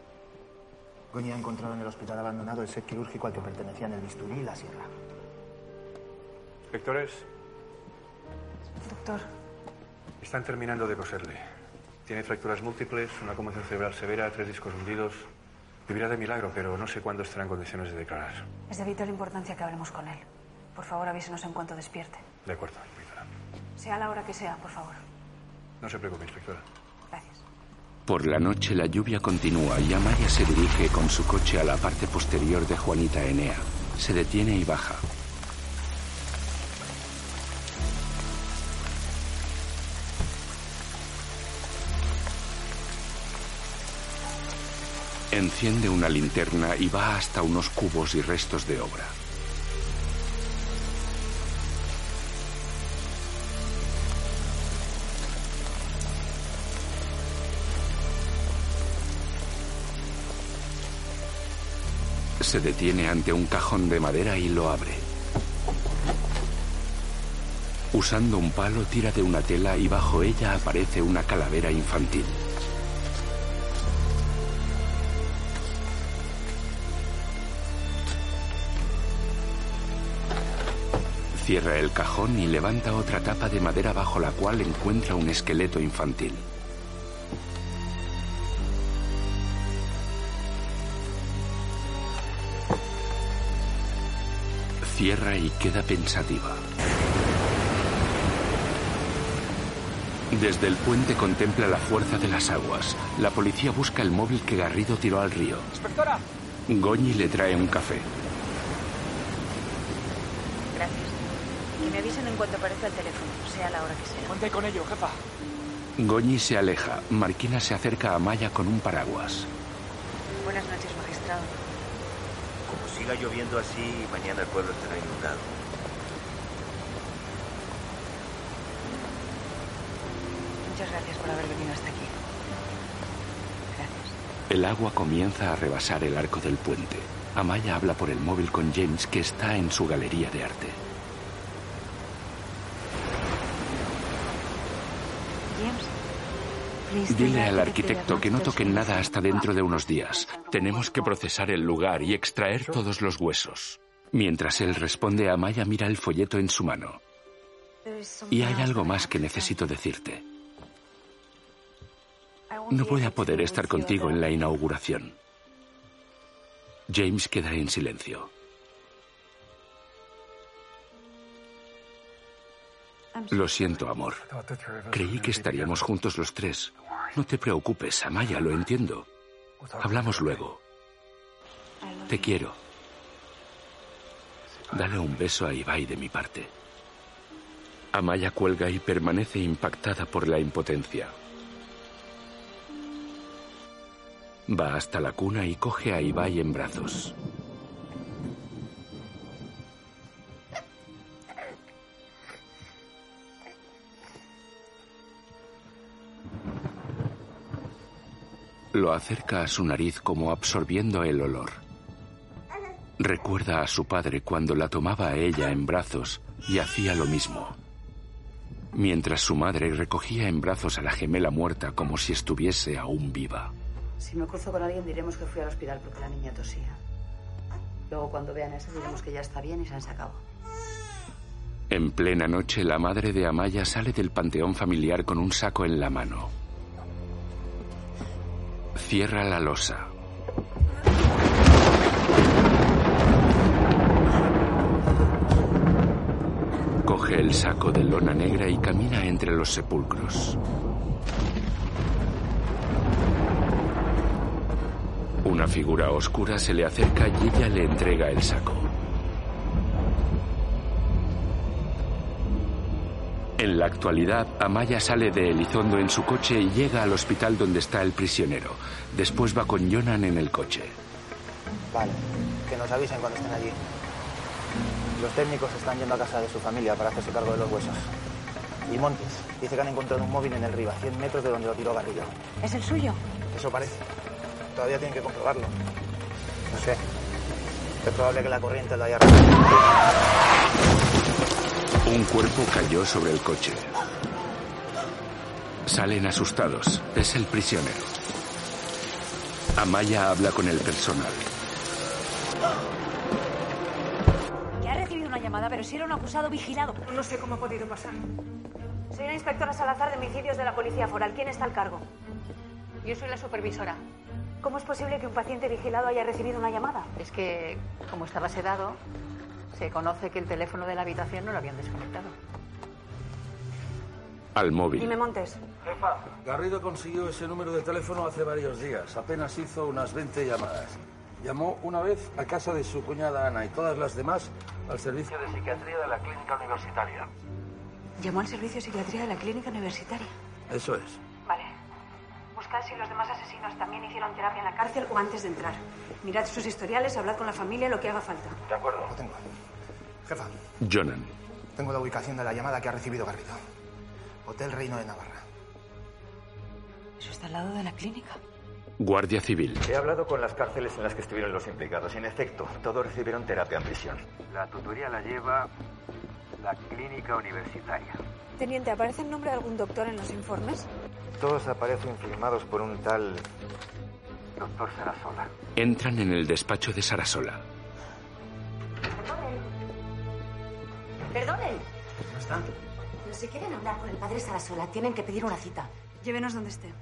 Goñi ha encontrado en el hospital abandonado el set quirúrgico al que pertenecían el bisturí y la sierra. Inspectores, Doctor, están terminando de coserle. Tiene fracturas múltiples, una conmoción cerebral severa, tres discos hundidos. Vivirá de milagro, pero no sé cuándo estará en condiciones de declarar. es de vital importancia que hablemos con él. Por favor, avísenos en cuanto despierte. De acuerdo, inspectora. Sea la hora que sea, por favor. No se preocupe, inspectora. Por la noche la lluvia continúa y Amaya se dirige con su coche a la parte posterior de Juanita Enea. Se detiene y baja. Enciende una linterna y va hasta unos cubos y restos de obra. Se detiene ante un cajón de madera y lo abre. Usando un palo tira de una tela y bajo ella aparece una calavera infantil. Cierra el cajón y levanta otra tapa de madera bajo la cual encuentra un esqueleto infantil. Cierra y queda pensativa. Desde el puente contempla la fuerza de las aguas. La policía busca el móvil que Garrido tiró al río. Inspectora. Goñi le trae un café. Gracias. Que me avisen en cuanto aparezca el teléfono, sea la hora que sea. Cuente con ello, jefa. Goñi se aleja. Marquina se acerca a Maya con un paraguas. Buenas noches, magistrado. Siga lloviendo así, mañana el pueblo estará inundado. Muchas gracias por haber venido hasta aquí. El agua comienza a rebasar el arco del puente. Amaya habla por el móvil con James, que está en su galería de arte. James. Dile al arquitecto que no toquen nada hasta dentro de unos días. Tenemos que procesar el lugar y extraer todos los huesos. Mientras él responde, Amaya mira el folleto en su mano. Y hay algo más que necesito decirte. No voy a poder estar contigo en la inauguración. James queda en silencio. Lo siento, amor. Creí que estaríamos juntos los tres. No te preocupes, Amaya, lo entiendo. Hablamos luego. Te quiero. Dale un beso a Ibai de mi parte. Amaya cuelga y permanece impactada por la impotencia. Va hasta la cuna y coge a Ibai en brazos. Lo acerca a su nariz como absorbiendo el olor. Recuerda a su padre cuando la tomaba a ella en brazos y hacía lo mismo. Mientras su madre recogía en brazos a la gemela muerta como si estuviese aún viva. Si me cruzo con alguien diremos que fui al hospital porque la niña tosía. Luego cuando vean eso diremos que ya está bien y se han sacado. En plena noche, la madre de Amaya sale del panteón familiar con un saco en la mano. Cierra la losa. Coge el saco de lona negra y camina entre los sepulcros. Una figura oscura se le acerca y ella le entrega el saco. En la actualidad, Amaya sale de Elizondo en su coche y llega al hospital donde está el prisionero. Después va con Jonan en el coche. Vale, que nos avisen cuando estén allí. Los técnicos están yendo a casa de su familia para hacerse cargo de los huesos. Y Montes dice que han encontrado un móvil en el río, a 100 metros de donde lo tiró Garrido. ¿Es el suyo? Eso parece. Todavía tienen que comprobarlo. No sé. Es probable que la corriente lo haya Un cuerpo cayó sobre el coche. Salen asustados. Es el prisionero. Amaya habla con el personal. Que ha recibido una llamada, pero si era un acusado vigilado. No sé cómo ha podido pasar. Soy la inspectora Salazar de homicidios de la Policía Foral. ¿Quién está al cargo? Yo soy la supervisora. ¿Cómo es posible que un paciente vigilado haya recibido una llamada? Es que, como estaba sedado, se conoce que el teléfono de la habitación no lo habían desconectado. Al móvil. Dime, Montes. Jefa, Garrido consiguió ese número de teléfono hace varios días. Apenas hizo unas 20 llamadas. Llamó una vez a casa de su cuñada Ana y todas las demás al servicio de psiquiatría de la clínica universitaria. Llamó al servicio de psiquiatría de la clínica universitaria. Eso es. Vale. Buscad si los demás asesinos también hicieron terapia en la cárcel o antes de entrar. Mirad sus historiales, hablad con la familia, lo que haga falta. De acuerdo. Lo tengo. Jefa, Jonan. tengo la ubicación de la llamada que ha recibido Garrido. Hotel Reino de Navarra. Eso está al lado de la clínica. Guardia Civil. He hablado con las cárceles en las que estuvieron los implicados. En efecto, todos recibieron terapia en prisión. La tutoría la lleva la clínica universitaria. Teniente, ¿aparece el nombre de algún doctor en los informes? Todos aparecen firmados por un tal... Doctor Sarasola. Entran en el despacho de Sarasola. Perdonen. ¿No están? Si quieren hablar con el padre Sarasola, tienen que pedir una cita. Llévenos donde esté.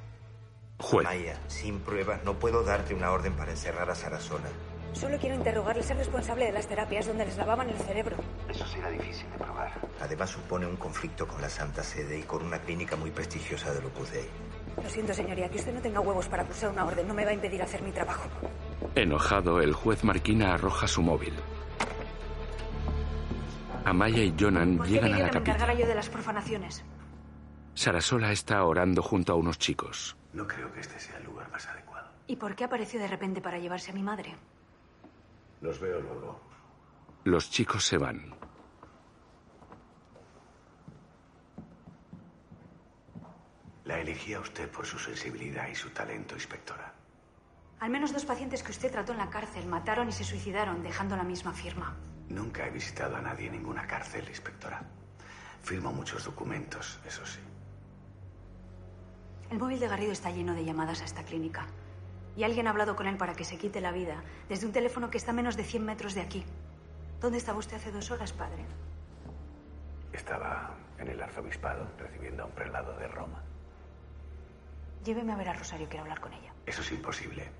Juez. Maya, sin pruebas no puedo darte una orden para encerrar a Sarasola. Solo quiero interrogarles. Es responsable de las terapias donde les lavaban el cerebro. Eso será difícil de probar. Además supone un conflicto con la Santa Sede y con una clínica muy prestigiosa del Opus Dei. Lo siento, señoría, que usted no tenga huevos para acusar una orden no me va a impedir hacer mi trabajo. Enojado, el juez Marquina arroja su móvil. Amaya y Jonan ¿Por qué llegan a la capilla. yo de las profanaciones? Sarasola está orando junto a unos chicos. No creo que este sea el lugar más adecuado. ¿Y por qué apareció de repente para llevarse a mi madre? Los veo luego. Los chicos se van. La elegí a usted por su sensibilidad y su talento, inspectora. Al menos dos pacientes que usted trató en la cárcel mataron y se suicidaron dejando la misma firma. Nunca he visitado a nadie en ninguna cárcel, inspectora. Firmo muchos documentos, eso sí. El móvil de Garrido está lleno de llamadas a esta clínica. Y alguien ha hablado con él para que se quite la vida desde un teléfono que está a menos de 100 metros de aquí. ¿Dónde estaba usted hace dos horas, padre? Estaba en el arzobispado recibiendo a un prelado de Roma. Lléveme a ver a Rosario, quiero hablar con ella. Eso es imposible.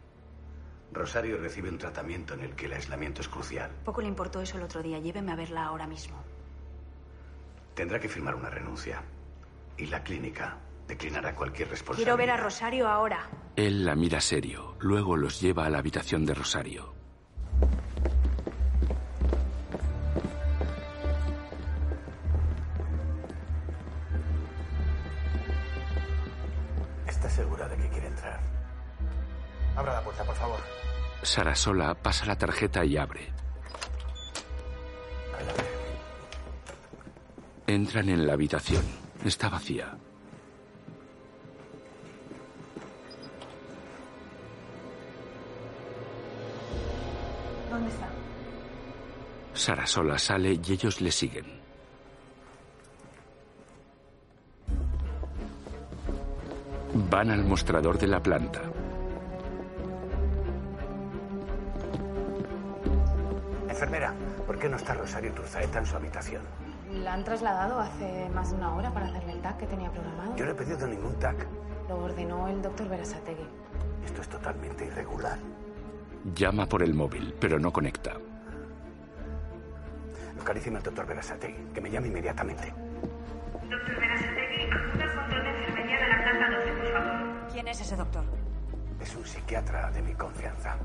Rosario recibe un tratamiento en el que el aislamiento es crucial. Poco le importó eso el otro día. Lléveme a verla ahora mismo. Tendrá que firmar una renuncia. Y la clínica declinará cualquier responsabilidad. Quiero ver a Rosario ahora. Él la mira serio, luego los lleva a la habitación de Rosario. ¿Está segura de que quiere entrar? Abra la puerta, por favor. Sarasola pasa la tarjeta y abre. Entran en la habitación. Está vacía. ¿Dónde está? Sarasola sale y ellos le siguen. Van al mostrador de la planta. Enfermera, ¿por qué no está Rosario Turzaeta en su habitación? La han trasladado hace más de una hora para hacerle el TAC que tenía programado. Yo no he pedido ningún TAC. Lo ordenó el doctor Berasategui. Esto es totalmente irregular. Llama por el móvil, pero no conecta. Localíceme al doctor Berasategui, que me llame inmediatamente. Doctor Berasategui, acuda al control de enfermería de la planta 12, por favor. ¿Quién es ese doctor? Es un psiquiatra de mi confianza.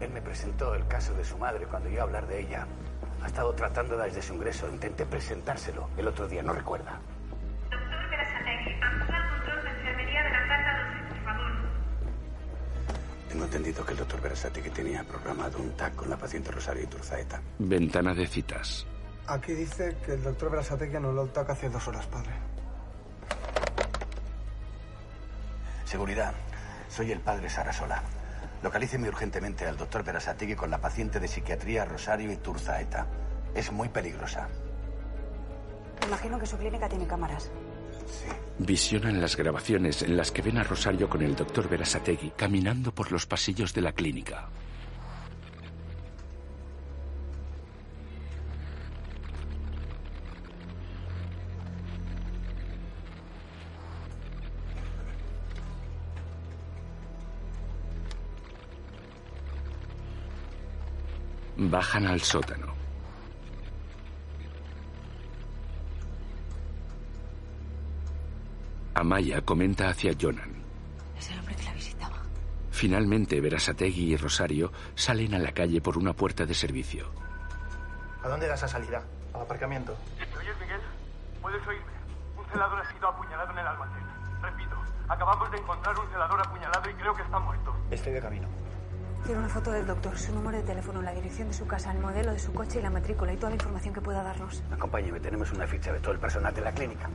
Él me presentó el caso de su madre cuando yo a hablar de ella. Ha estado tratando desde su ingreso. Intenté presentárselo el otro día, no recuerda. Doctor Berasategui, acuda al control de enfermería de la planta 12, por favor. Tengo entendido que el doctor Berasategui tenía programado un TAC con la paciente Rosario Iturzaeta. Ventana de citas. Aquí dice que el doctor Berasategui anuló el TAC hace dos horas, padre. Seguridad. Soy el padre Sarasola. Localíceme urgentemente al doctor Berasategui con la paciente de psiquiatría Rosario Iturzaeta. Es muy peligrosa. Imagino que su clínica tiene cámaras. Visionan las grabaciones en las que ven a Rosario con el doctor Berasategui caminando por los pasillos de la clínica. Bajan al sótano. Amaya comenta hacia Jonan. Es el hombre que la visitaba. Finalmente, Berasategui y Rosario salen a la calle por una puerta de servicio. ¿A dónde da esa salida? Al aparcamiento. ¿Me oyes, Miguel? ¿Puedes oírme? Un celador ha sido apuñalado en el almacén. Repito, acabamos de encontrar un celador apuñalado y creo que está muerto. Estoy de camino. Quiero una foto del doctor, su número de teléfono, la dirección de su casa, el modelo de su coche y la matrícula y toda la información que pueda darnos. Acompáñeme, tenemos una ficha de todo el personal de la clínica.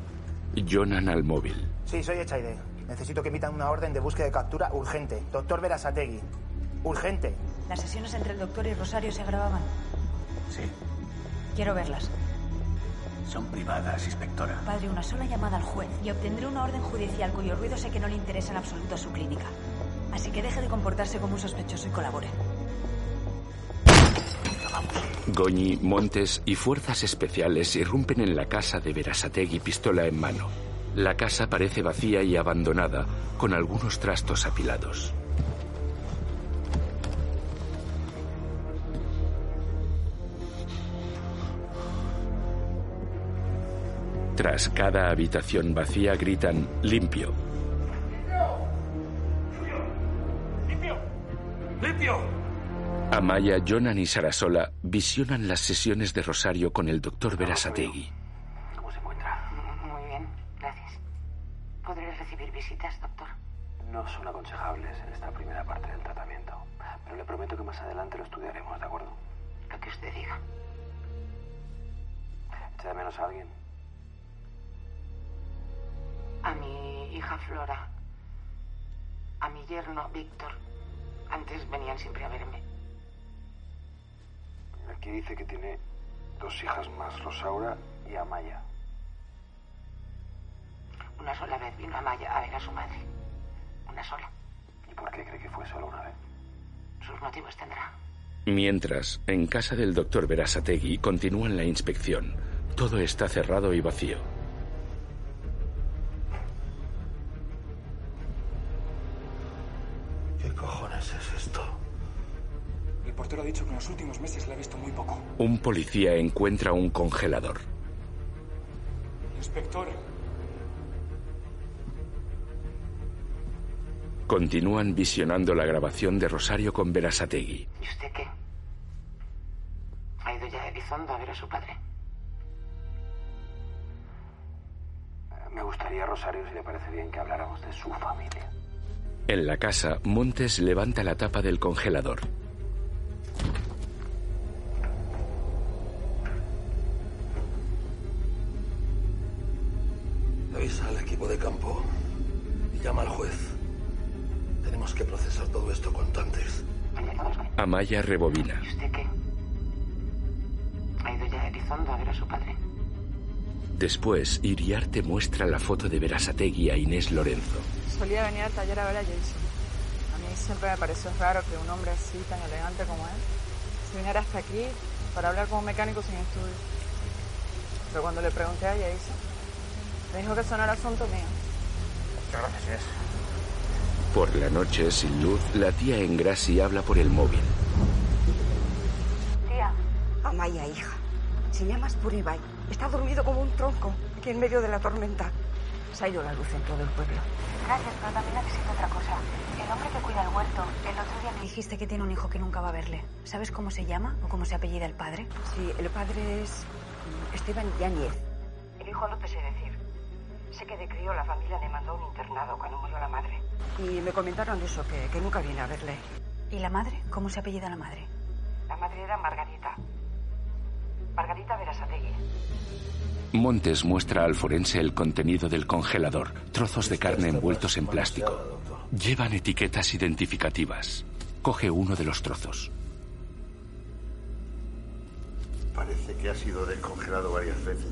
Jonan al móvil. Sí, soy Echaide. Necesito que emitan una orden de búsqueda de captura urgente. Doctor Berasategui. Urgente. Las sesiones entre el doctor y Rosario se grababan. Sí. Quiero verlas. Son privadas, inspectora. Padre, una sola llamada al juez y obtendré una orden judicial cuyo ruido sé que no le interesa en absoluto a su clínica. Así que deje de comportarse como un sospechoso y colabore. Goñi, Montes y fuerzas especiales irrumpen en la casa de Berasategui pistola en mano. La casa parece vacía y abandonada, con algunos trastos apilados. Tras cada habitación vacía gritan. ¡Limpio! ¡Limpio! Amaya, Jonan y Sarasola visionan las sesiones de Rosario con el doctor Berasategui. ¿Cómo se encuentra? Muy bien, gracias. ¿Podré recibir visitas, doctor? No son aconsejables en esta primera parte del tratamiento, pero le prometo que más adelante lo estudiaremos, ¿de acuerdo? Lo que usted diga. ¿Echa de menos a alguien? A mi hija Flora. A mi yerno Víctor. Antes venían siempre a verme. Aquí dice que tiene dos hijas más, Rosaura y Amaya. Una sola vez vino a Maya a ver a su madre. Una sola. ¿Y por qué cree que fue solo una vez? Sus motivos tendrá. Mientras, en casa del doctor Berasategui continúan la inspección. Todo está cerrado y vacío. Los últimos meses le ha visto muy poco. Un policía encuentra un congelador. Inspector. Continúan visionando la grabación de Rosario con Verasategui. ¿Y usted qué? ¿Ha ido ya a Elizondo a ver a su padre? Me gustaría, Rosario, si le parece bien, que habláramos de su familia. En la casa, Montes levanta la tapa del congelador. Equipo de campo y llama al juez. Tenemos que procesar todo esto cuanto antes. Amaya rebobina. ¿Y usted qué? ¿Ha ido ya a Elizondo a ver a su padre? Después, Iriarte muestra la foto de Verasategui a Inés Lorenzo. Solía venir al taller a ver a Jason. A mí siempre me pareció raro que un hombre así, tan elegante como él, se viniera hasta aquí para hablar como mecánico sin estudio. Pero cuando le pregunté a Jason, me dijo que eso no era asunto mío. Muchas gracias, Inés. Por la noche, sin luz, la tía Engrasi habla por el móvil. Tía. Amaya, hija. Se llama Spuribay. Está dormido como un tronco, aquí en medio de la tormenta. Se ha ido la luz en todo el pueblo. Gracias, pero también necesito otra cosa. El hombre que cuida el huerto, el otro día me dijiste que tiene un hijo que nunca va a verle. ¿Sabes cómo se llama o cómo se apellida el padre? Sí, el padre es mm, Esteban Yáñez. El hijo no te sé decir. Sé que de crío la familia le mandó un internado cuando murió la madre. Y me comentaron eso, que, que nunca viene a verle. ¿Y la madre? ¿Cómo se apellida la madre? La madre era Margarita. Margarita Verasategui. Montes muestra al forense el contenido del congelador, trozos de carne envueltos en plástico. Llevan etiquetas identificativas. Coge uno de los trozos. Parece que ha sido descongelado varias veces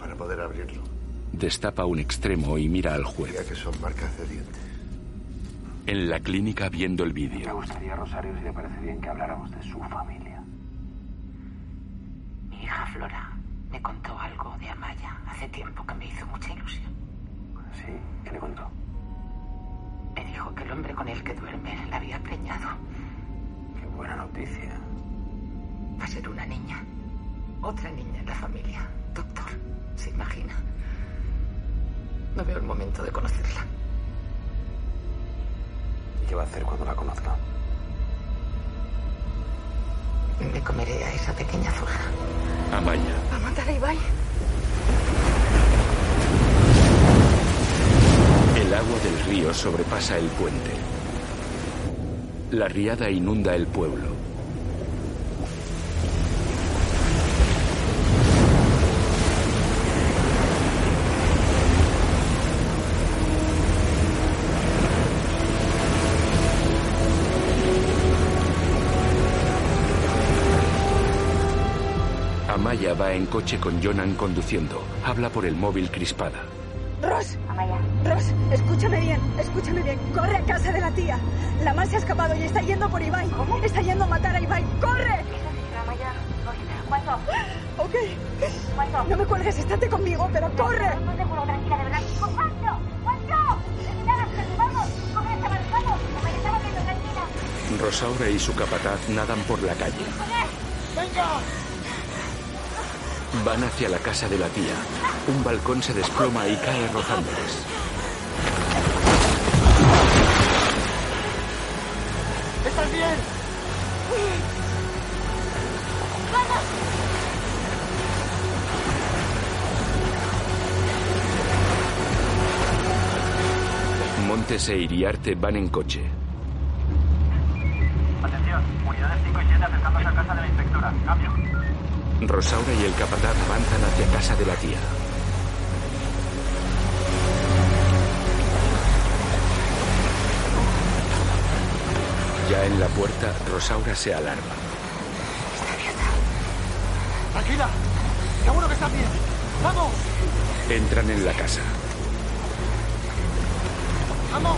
para poder abrirlo. Destapa un extremo y mira al juez. Diría que son marcas de dientes. En la clínica viendo el Me vídeo. gustaría, Rosario, si le parece bien, que habláramos de su familia. Mi hija Flora me contó algo de Amaya hace tiempo que me hizo mucha ilusión. ¿Sí? ¿Qué le contó? Me dijo que el hombre con el que duerme la había preñado. Qué buena noticia. Va a ser una niña. Otra niña en la familia. Doctor, ¿se imagina? No veo el momento de conocerla. ¿Y qué va a hacer cuando la conozca? Me comeré a esa pequeña zorra. Amaya. ¿Va a matar a Ibai? El agua del río sobrepasa el puente. La riada inunda el pueblo. Va en coche con Jonan conduciendo. Habla por el móvil crispada. Ross. Amaya. Ross, escúchame bien, escúchame bien. Corre a casa de la tía. La mal se ha escapado y está yendo por Ibai. Está yendo a matar a Ibai. ¡Corre! Amaya, ¿cuánto? Ok. No me cuelgues, estate conmigo, pero corre. No te juro, tranquila, de verdad. ¿Cuánto? ¿Cuánto? Nada, vamos, coge esta mano, vamos. Amaya, estaba viendo, tranquila. Rosaura y su capataz nadan por la calle. ¡Venga! Van hacia la casa de la tía. Un balcón se desploma y cae rozándoles. ¿Estás bien? ¡Vamos! Montes e Iriarte van en coche. Atención, unidades 5 y 7 acercándose a casa de la inspectora. Cambio. Rosaura y el capataz avanzan hacia casa de la tía. Ya en la puerta, Rosaura se alarma. Tranquila. Seguro que estás bien. ¡Vamos! Entran en la casa. ¡Vamos!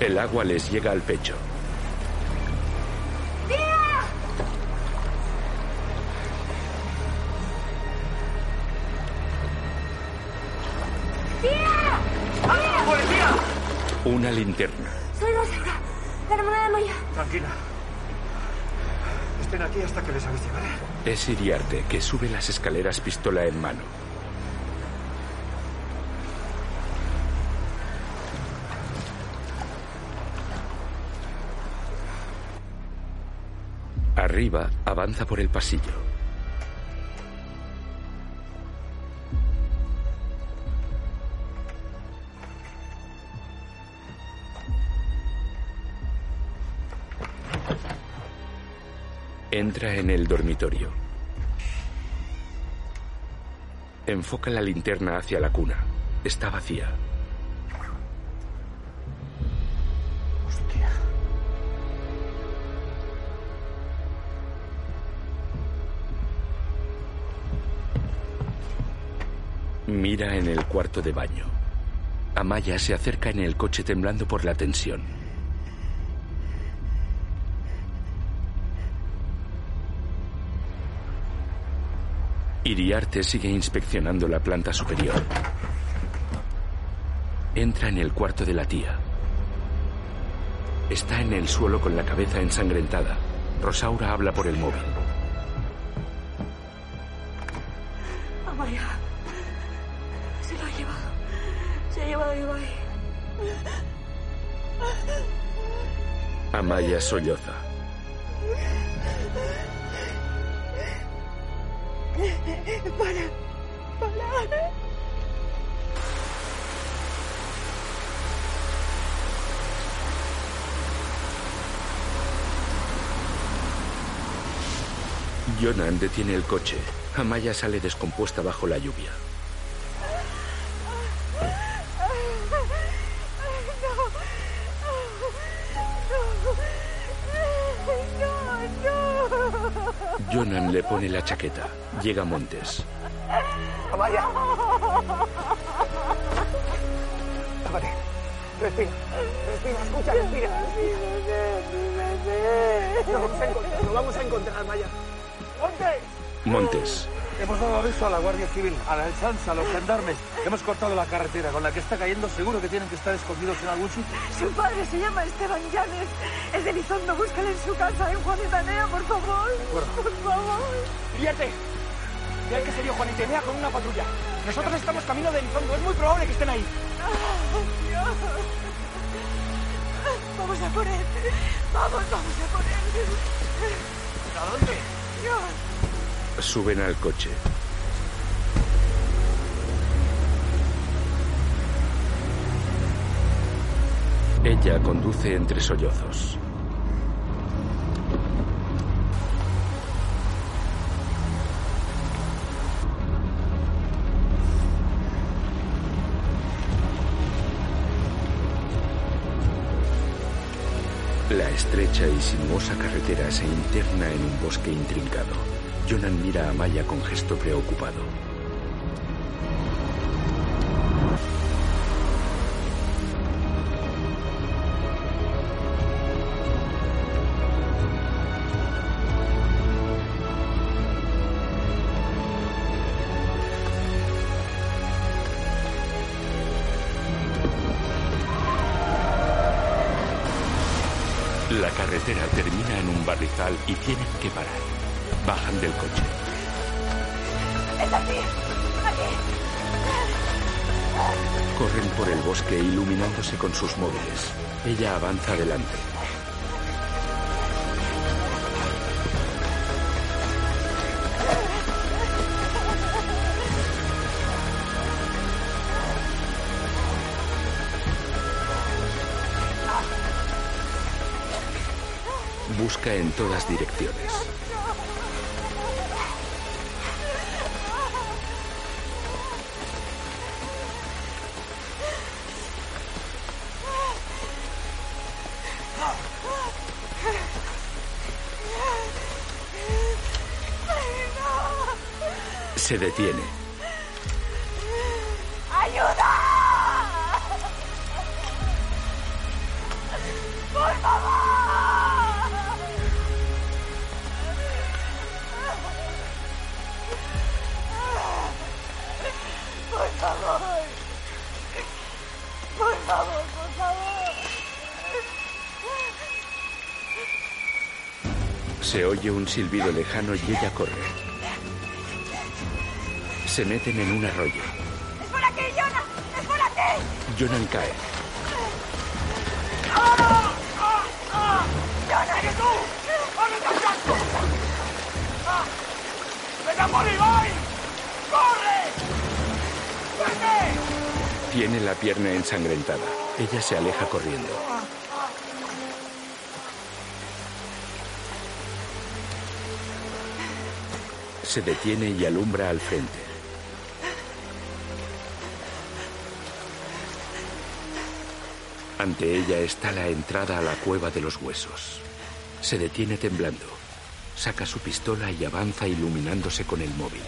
El agua les llega al pecho. linterna. Soy Rosaura, la hermana de Maya. Tranquila. Estén aquí hasta que les avise, ¿vale? Es Iriarte, que sube las escaleras pistola en mano. Arriba, avanza por el pasillo. Entra en el dormitorio. Enfoca la linterna hacia la cuna. Está vacía. Mira en el cuarto de baño. Amaya se acerca en el coche temblando por la tensión. Iriarte sigue inspeccionando la planta superior. Entra en el cuarto de la tía. Está en el suelo con la cabeza ensangrentada. Rosaura habla por el móvil. Amaya. Se lo ha llevado. Se ha llevado a Ibai. Amaya solloza. Para. Para. Jonan detiene el coche. Amaya sale descompuesta bajo la lluvia. Jonan le pone la chaqueta. Llega Montes. Amaya. Tápate. Respira. Respira, escucha, respira. Lo vamos a encontrar, lo vamos a encontrar, Amaya. ¡Montes! Montes. Hemos dado aviso a la Guardia Civil, a la Sansa, a los gendarmes. Hemos cortado la carretera con la que está cayendo. Seguro que tienen que estar escondidos en algún sitio. Su padre se llama Esteban Llanes. Es de Lizondo. Búscale en su casa, en Juanitanea, por favor. Por favor. ¡Fíjate! Ya que sería Juan y Tenea con una patrulla. Nosotros estamos camino de Elizondo. Es muy probable que estén ahí. Dios. Vamos a por él. Vamos, vamos a por él. ¿A dónde? Dios. Suben al coche. Ella conduce entre sollozos. La estrecha y sinuosa carretera se interna en un bosque intrincado. Jonan mira a Maya con gesto preocupado. En todas direcciones. Se detiene. Oye un silbido lejano y ella corre. Se meten en un arroyo. ¡Es por aquí, Jonah! ¡Es por aquí! Jonan cae. ¡Jonah, eres tú! ¡Ábrete al casco! ¡Anda por Ibai! ¡Corre! ¡Vete! Tiene la pierna ensangrentada. Ella se aleja corriendo. Se detiene y alumbra al frente. Ante ella está la entrada a la cueva de los huesos. Se detiene temblando. Saca su pistola y avanza iluminándose con el móvil.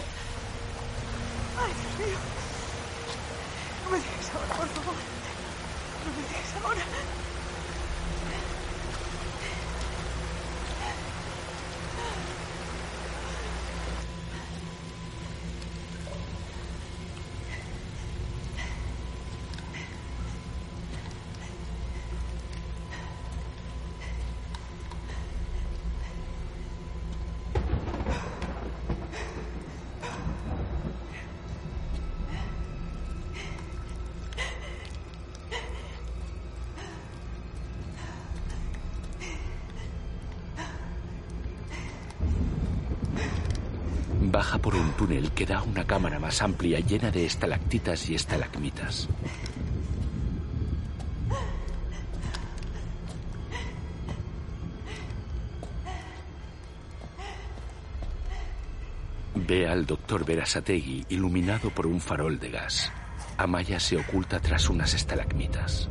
Da una cámara más amplia llena de estalactitas y estalagmitas. Ve al doctor Verasategui iluminado por un farol de gas. Amaya se oculta tras unas estalagmitas.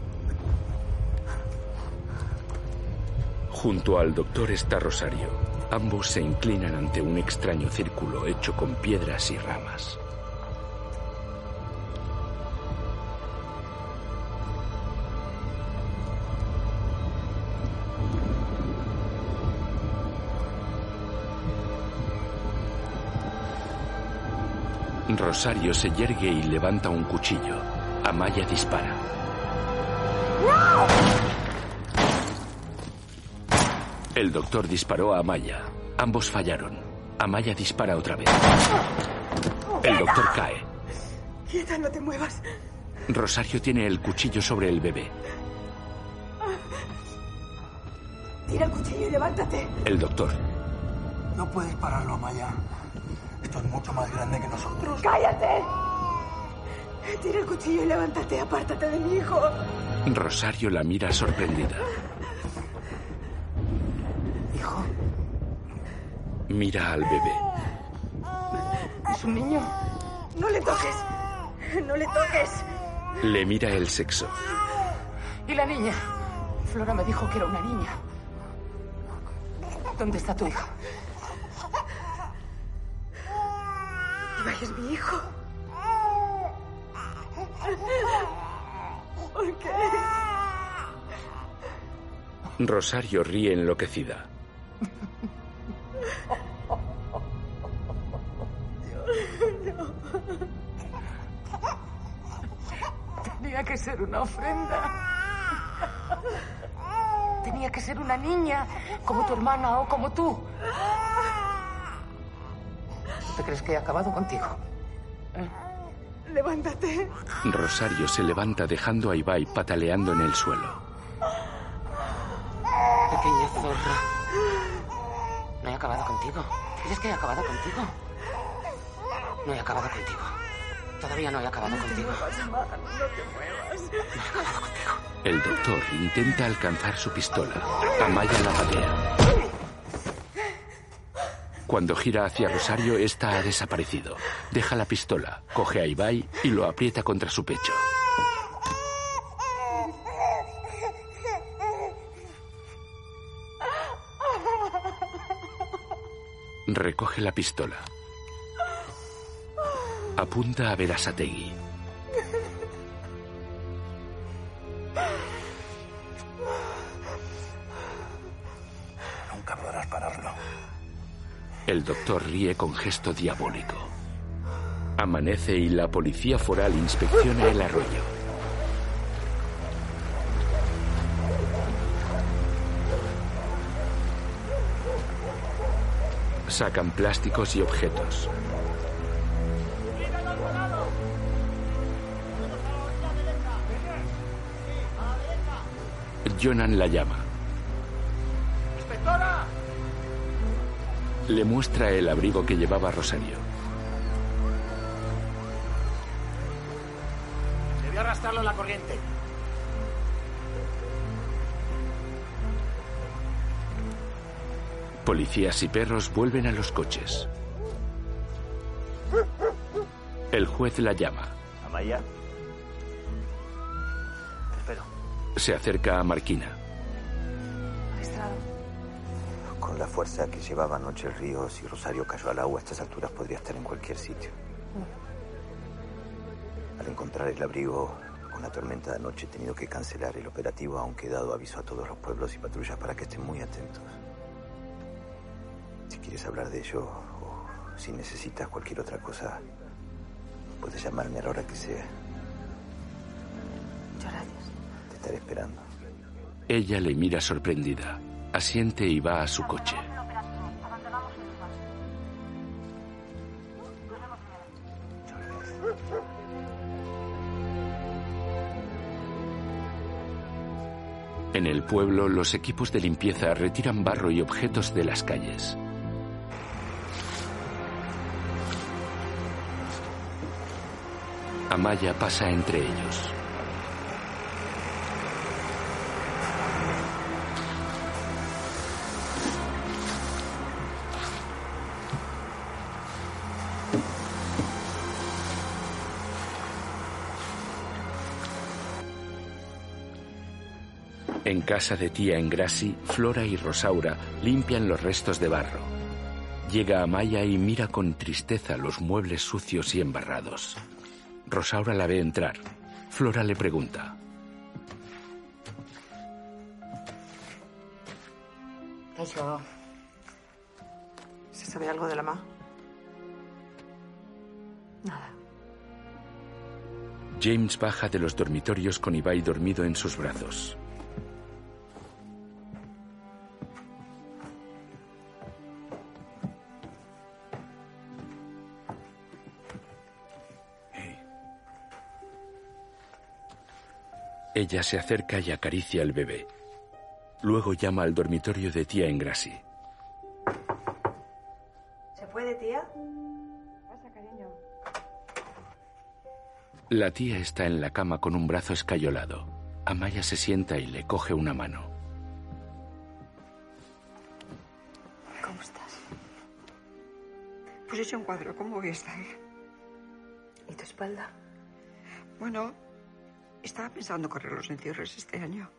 Junto al doctor está Rosario. Ambos se inclinan ante un extraño círculo hecho con piedras y ramas. Rosario se yergue y levanta un cuchillo. Amaya dispara. El doctor disparó a Amaya. Ambos fallaron. Amaya dispara otra vez. El doctor cae. Quieta, no te muevas. Rosario tiene el cuchillo sobre el bebé. Tira el cuchillo y levántate. El doctor. No puedes pararlo, Amaya. Esto es mucho más grande que nosotros. ¡Cállate! Tira el cuchillo y levántate. Apártate de mi hijo. Rosario la mira sorprendida. Hijo, Mira al bebé. es un niño. No le toques. No le toques. Le mira el sexo. ¿Y la niña? Flora me dijo que era una niña. ¿Dónde está tu hija? Ibai es mi hijo. ¿Por qué? Rosario ríe enloquecida. Niña, como tu hermana o como tú. ¿Tú te crees que he acabado contigo? Levántate. Rosario se levanta dejando a Ibai pataleando en el suelo. Pequeña zorra. No he acabado contigo. ¿Crees que he acabado contigo? No he acabado contigo. Todavía no he acabado contigo. No te muevas. El doctor intenta alcanzar su pistola. Amaya la patea. Cuando gira hacia Rosario, esta ha desaparecido. Deja la pistola, coge a Ibai y lo aprieta contra su pecho. Recoge la pistola. Apunta a Verasategui. Doctor ríe con gesto diabólico. Amanece y la policía foral inspecciona el arroyo. Sacan plásticos y objetos. Jonan la llama. Le muestra el abrigo que llevaba Rosario. Debió arrastrarlo en la corriente. Policías y perros vuelven a los coches. El juez la llama. Amaya. Espero. Se acerca a Marquina. Fuerza que llevaba anoche el río, si Rosario cayó al agua a estas alturas podría estar en cualquier sitio. Al encontrar el abrigo con la tormenta de anoche he tenido que cancelar el operativo, aunque he dado aviso a todos los pueblos y patrullas para que estén muy atentos. Si quieres hablar de ello o si necesitas cualquier otra cosa, puedes llamarme a la hora que sea. Muchas gracias. Te estaré esperando. Ella le mira sorprendida. Asiente y va a su coche. En el pueblo, los equipos de limpieza retiran barro y objetos de las calles. Amaya pasa entre ellos. En casa de tía Engrasi, Flora y Rosaura limpian los restos de barro. Llega Amaya y mira con tristeza los muebles sucios y embarrados. Rosaura la ve entrar. Flora le pregunta. Eso. ¿Se sabe algo de la ma? Nada. James baja de los dormitorios con Ibai dormido en sus brazos. Ella se acerca y acaricia al bebé. Luego llama al dormitorio de tía Engrasi. ¿Se puede, tía? Pasa, cariño. La tía está en la cama con un brazo escayolado. Amaya se sienta y le coge una mano. ¿Cómo estás? Pues hecho un cuadro, ¿cómo voy a estar? ¿Y tu espalda? Bueno, estaba pensando correr los encierros este año.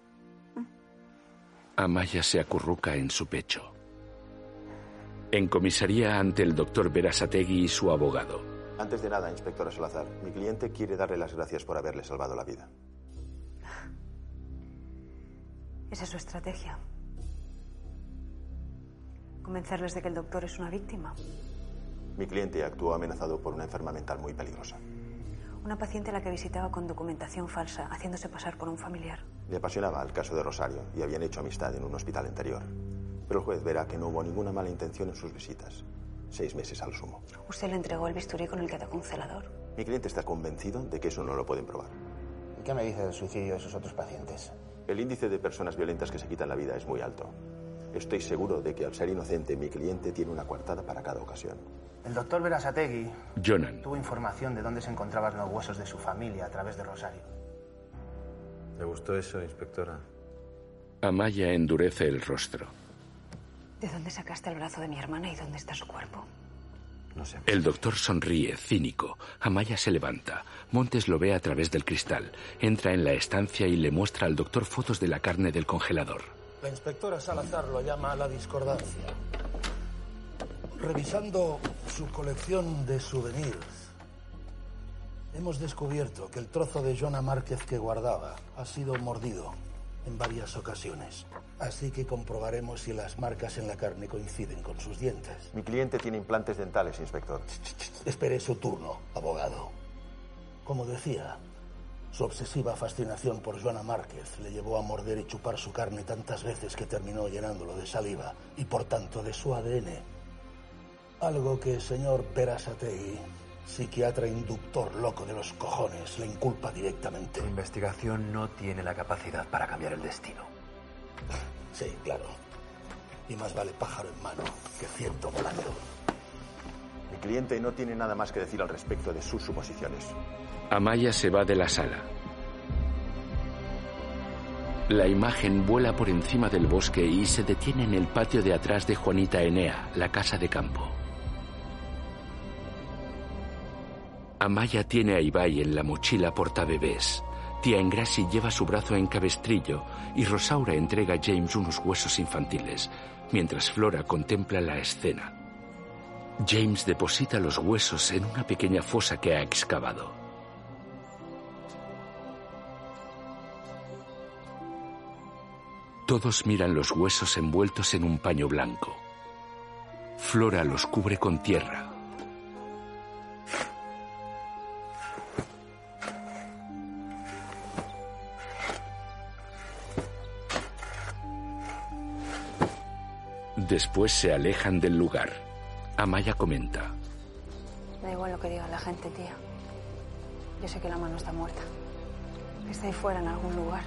Amaya se acurruca en su pecho. En comisaría ante el doctor Verasategui y su abogado. Antes de nada, inspectora Salazar, mi cliente quiere darle las gracias por haberle salvado la vida. Esa es su estrategia. Convencerles de que el doctor es una víctima. Mi cliente actuó amenazado por una enferma mental muy peligrosa. Una paciente a la que visitaba con documentación falsa, haciéndose pasar por un familiar. Le apasionaba el caso de Rosario y habían hecho amistad en un hospital anterior. Pero el juez verá que no hubo ninguna mala intención en sus visitas. Seis meses al sumo. Usted le entregó el bisturí con el que atacó un celador. Mi cliente está convencido de que eso no lo pueden probar. ¿Y qué me dice del suicidio de sus otros pacientes? El índice de personas violentas que se quitan la vida es muy alto. Estoy seguro de que al ser inocente mi cliente tiene una coartada para cada ocasión. El doctor Verasategui Jonan. tuvo información de dónde se encontraban los huesos de su familia a través de Rosario. ¿Le gustó eso, inspectora? Amaya endurece el rostro. ¿De dónde sacaste el brazo de mi hermana y dónde está su cuerpo? No sé. El doctor sonríe, cínico. Amaya se levanta. Montes lo ve a través del cristal. Entra en la estancia y le muestra al doctor fotos de la carne del congelador. La inspectora Salazar lo llama la discordancia. Revisando su colección de souvenirs, hemos descubierto que el trozo de Joana Márquez que guardaba ha sido mordido en varias ocasiones. Así que comprobaremos si las marcas en la carne coinciden con sus dientes. Mi cliente tiene implantes dentales, inspector. Espere su turno, abogado. Como decía, su obsesiva fascinación por Joana Márquez le llevó a morder y chupar su carne tantas veces que terminó llenándolo de saliva y por tanto de su ADN. Algo que el señor Perasategui, psiquiatra inductor loco de los cojones, le inculpa directamente. La investigación no tiene la capacidad para cambiar el destino. Sí, claro. Y más vale pájaro en mano que ciento volando. Mi cliente no tiene nada más que decir al respecto de sus suposiciones. Amaya se va de la sala. La imagen vuela por encima del bosque y se detiene en el patio de atrás de Juanita Enea, la casa de campo. Amaya tiene a Ibai en la mochila portabebés. Tía Engrasi lleva su brazo en cabestrillo y Rosaura entrega a James unos huesos infantiles, mientras Flora contempla la escena. James deposita los huesos en una pequeña fosa que ha excavado. Todos miran los huesos envueltos en un paño blanco. Flora los cubre con tierra. Después se alejan del lugar. Amaya comenta. Da igual lo que diga la gente, tía. Yo sé que la mano está muerta. Que está ahí fuera en algún lugar.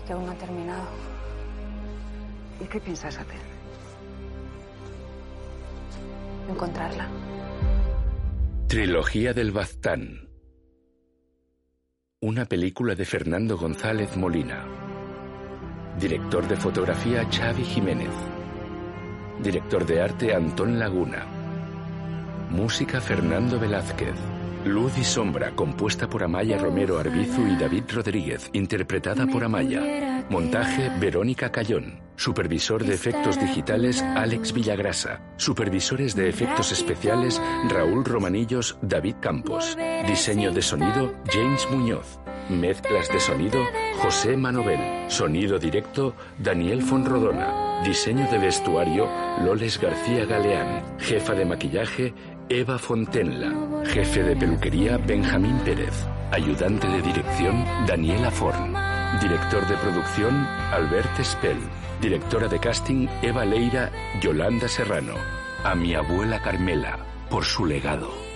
Y que aún no ha terminado. ¿Y qué piensas hacer? Encontrarla. Trilogía del Baztán. Una película de Fernando González Molina. Director de fotografía Xavi Jiménez. Director de arte Antón Laguna. Música Fernando Velázquez. Luz y Sombra, compuesta por Amaya Romero Arbizu y David Rodríguez, interpretada por Amaya. Montaje Verónica Cayón. Supervisor de efectos digitales Alex Villagrasa. Supervisores de efectos especiales Raúl Romanillos, David Campos. Diseño de sonido James Muñoz. Mezclas de sonido José Manovel. Sonido directo Daniel Fonrodona. Diseño de vestuario Loles García Galeán. Jefa de maquillaje Eva Fontenla. Jefe de peluquería Benjamín Pérez. Ayudante de dirección Daniela Forn. Director de producción Albert Spell. Directora de casting Eva Leira Yolanda Serrano. A mi abuela Carmela por su legado.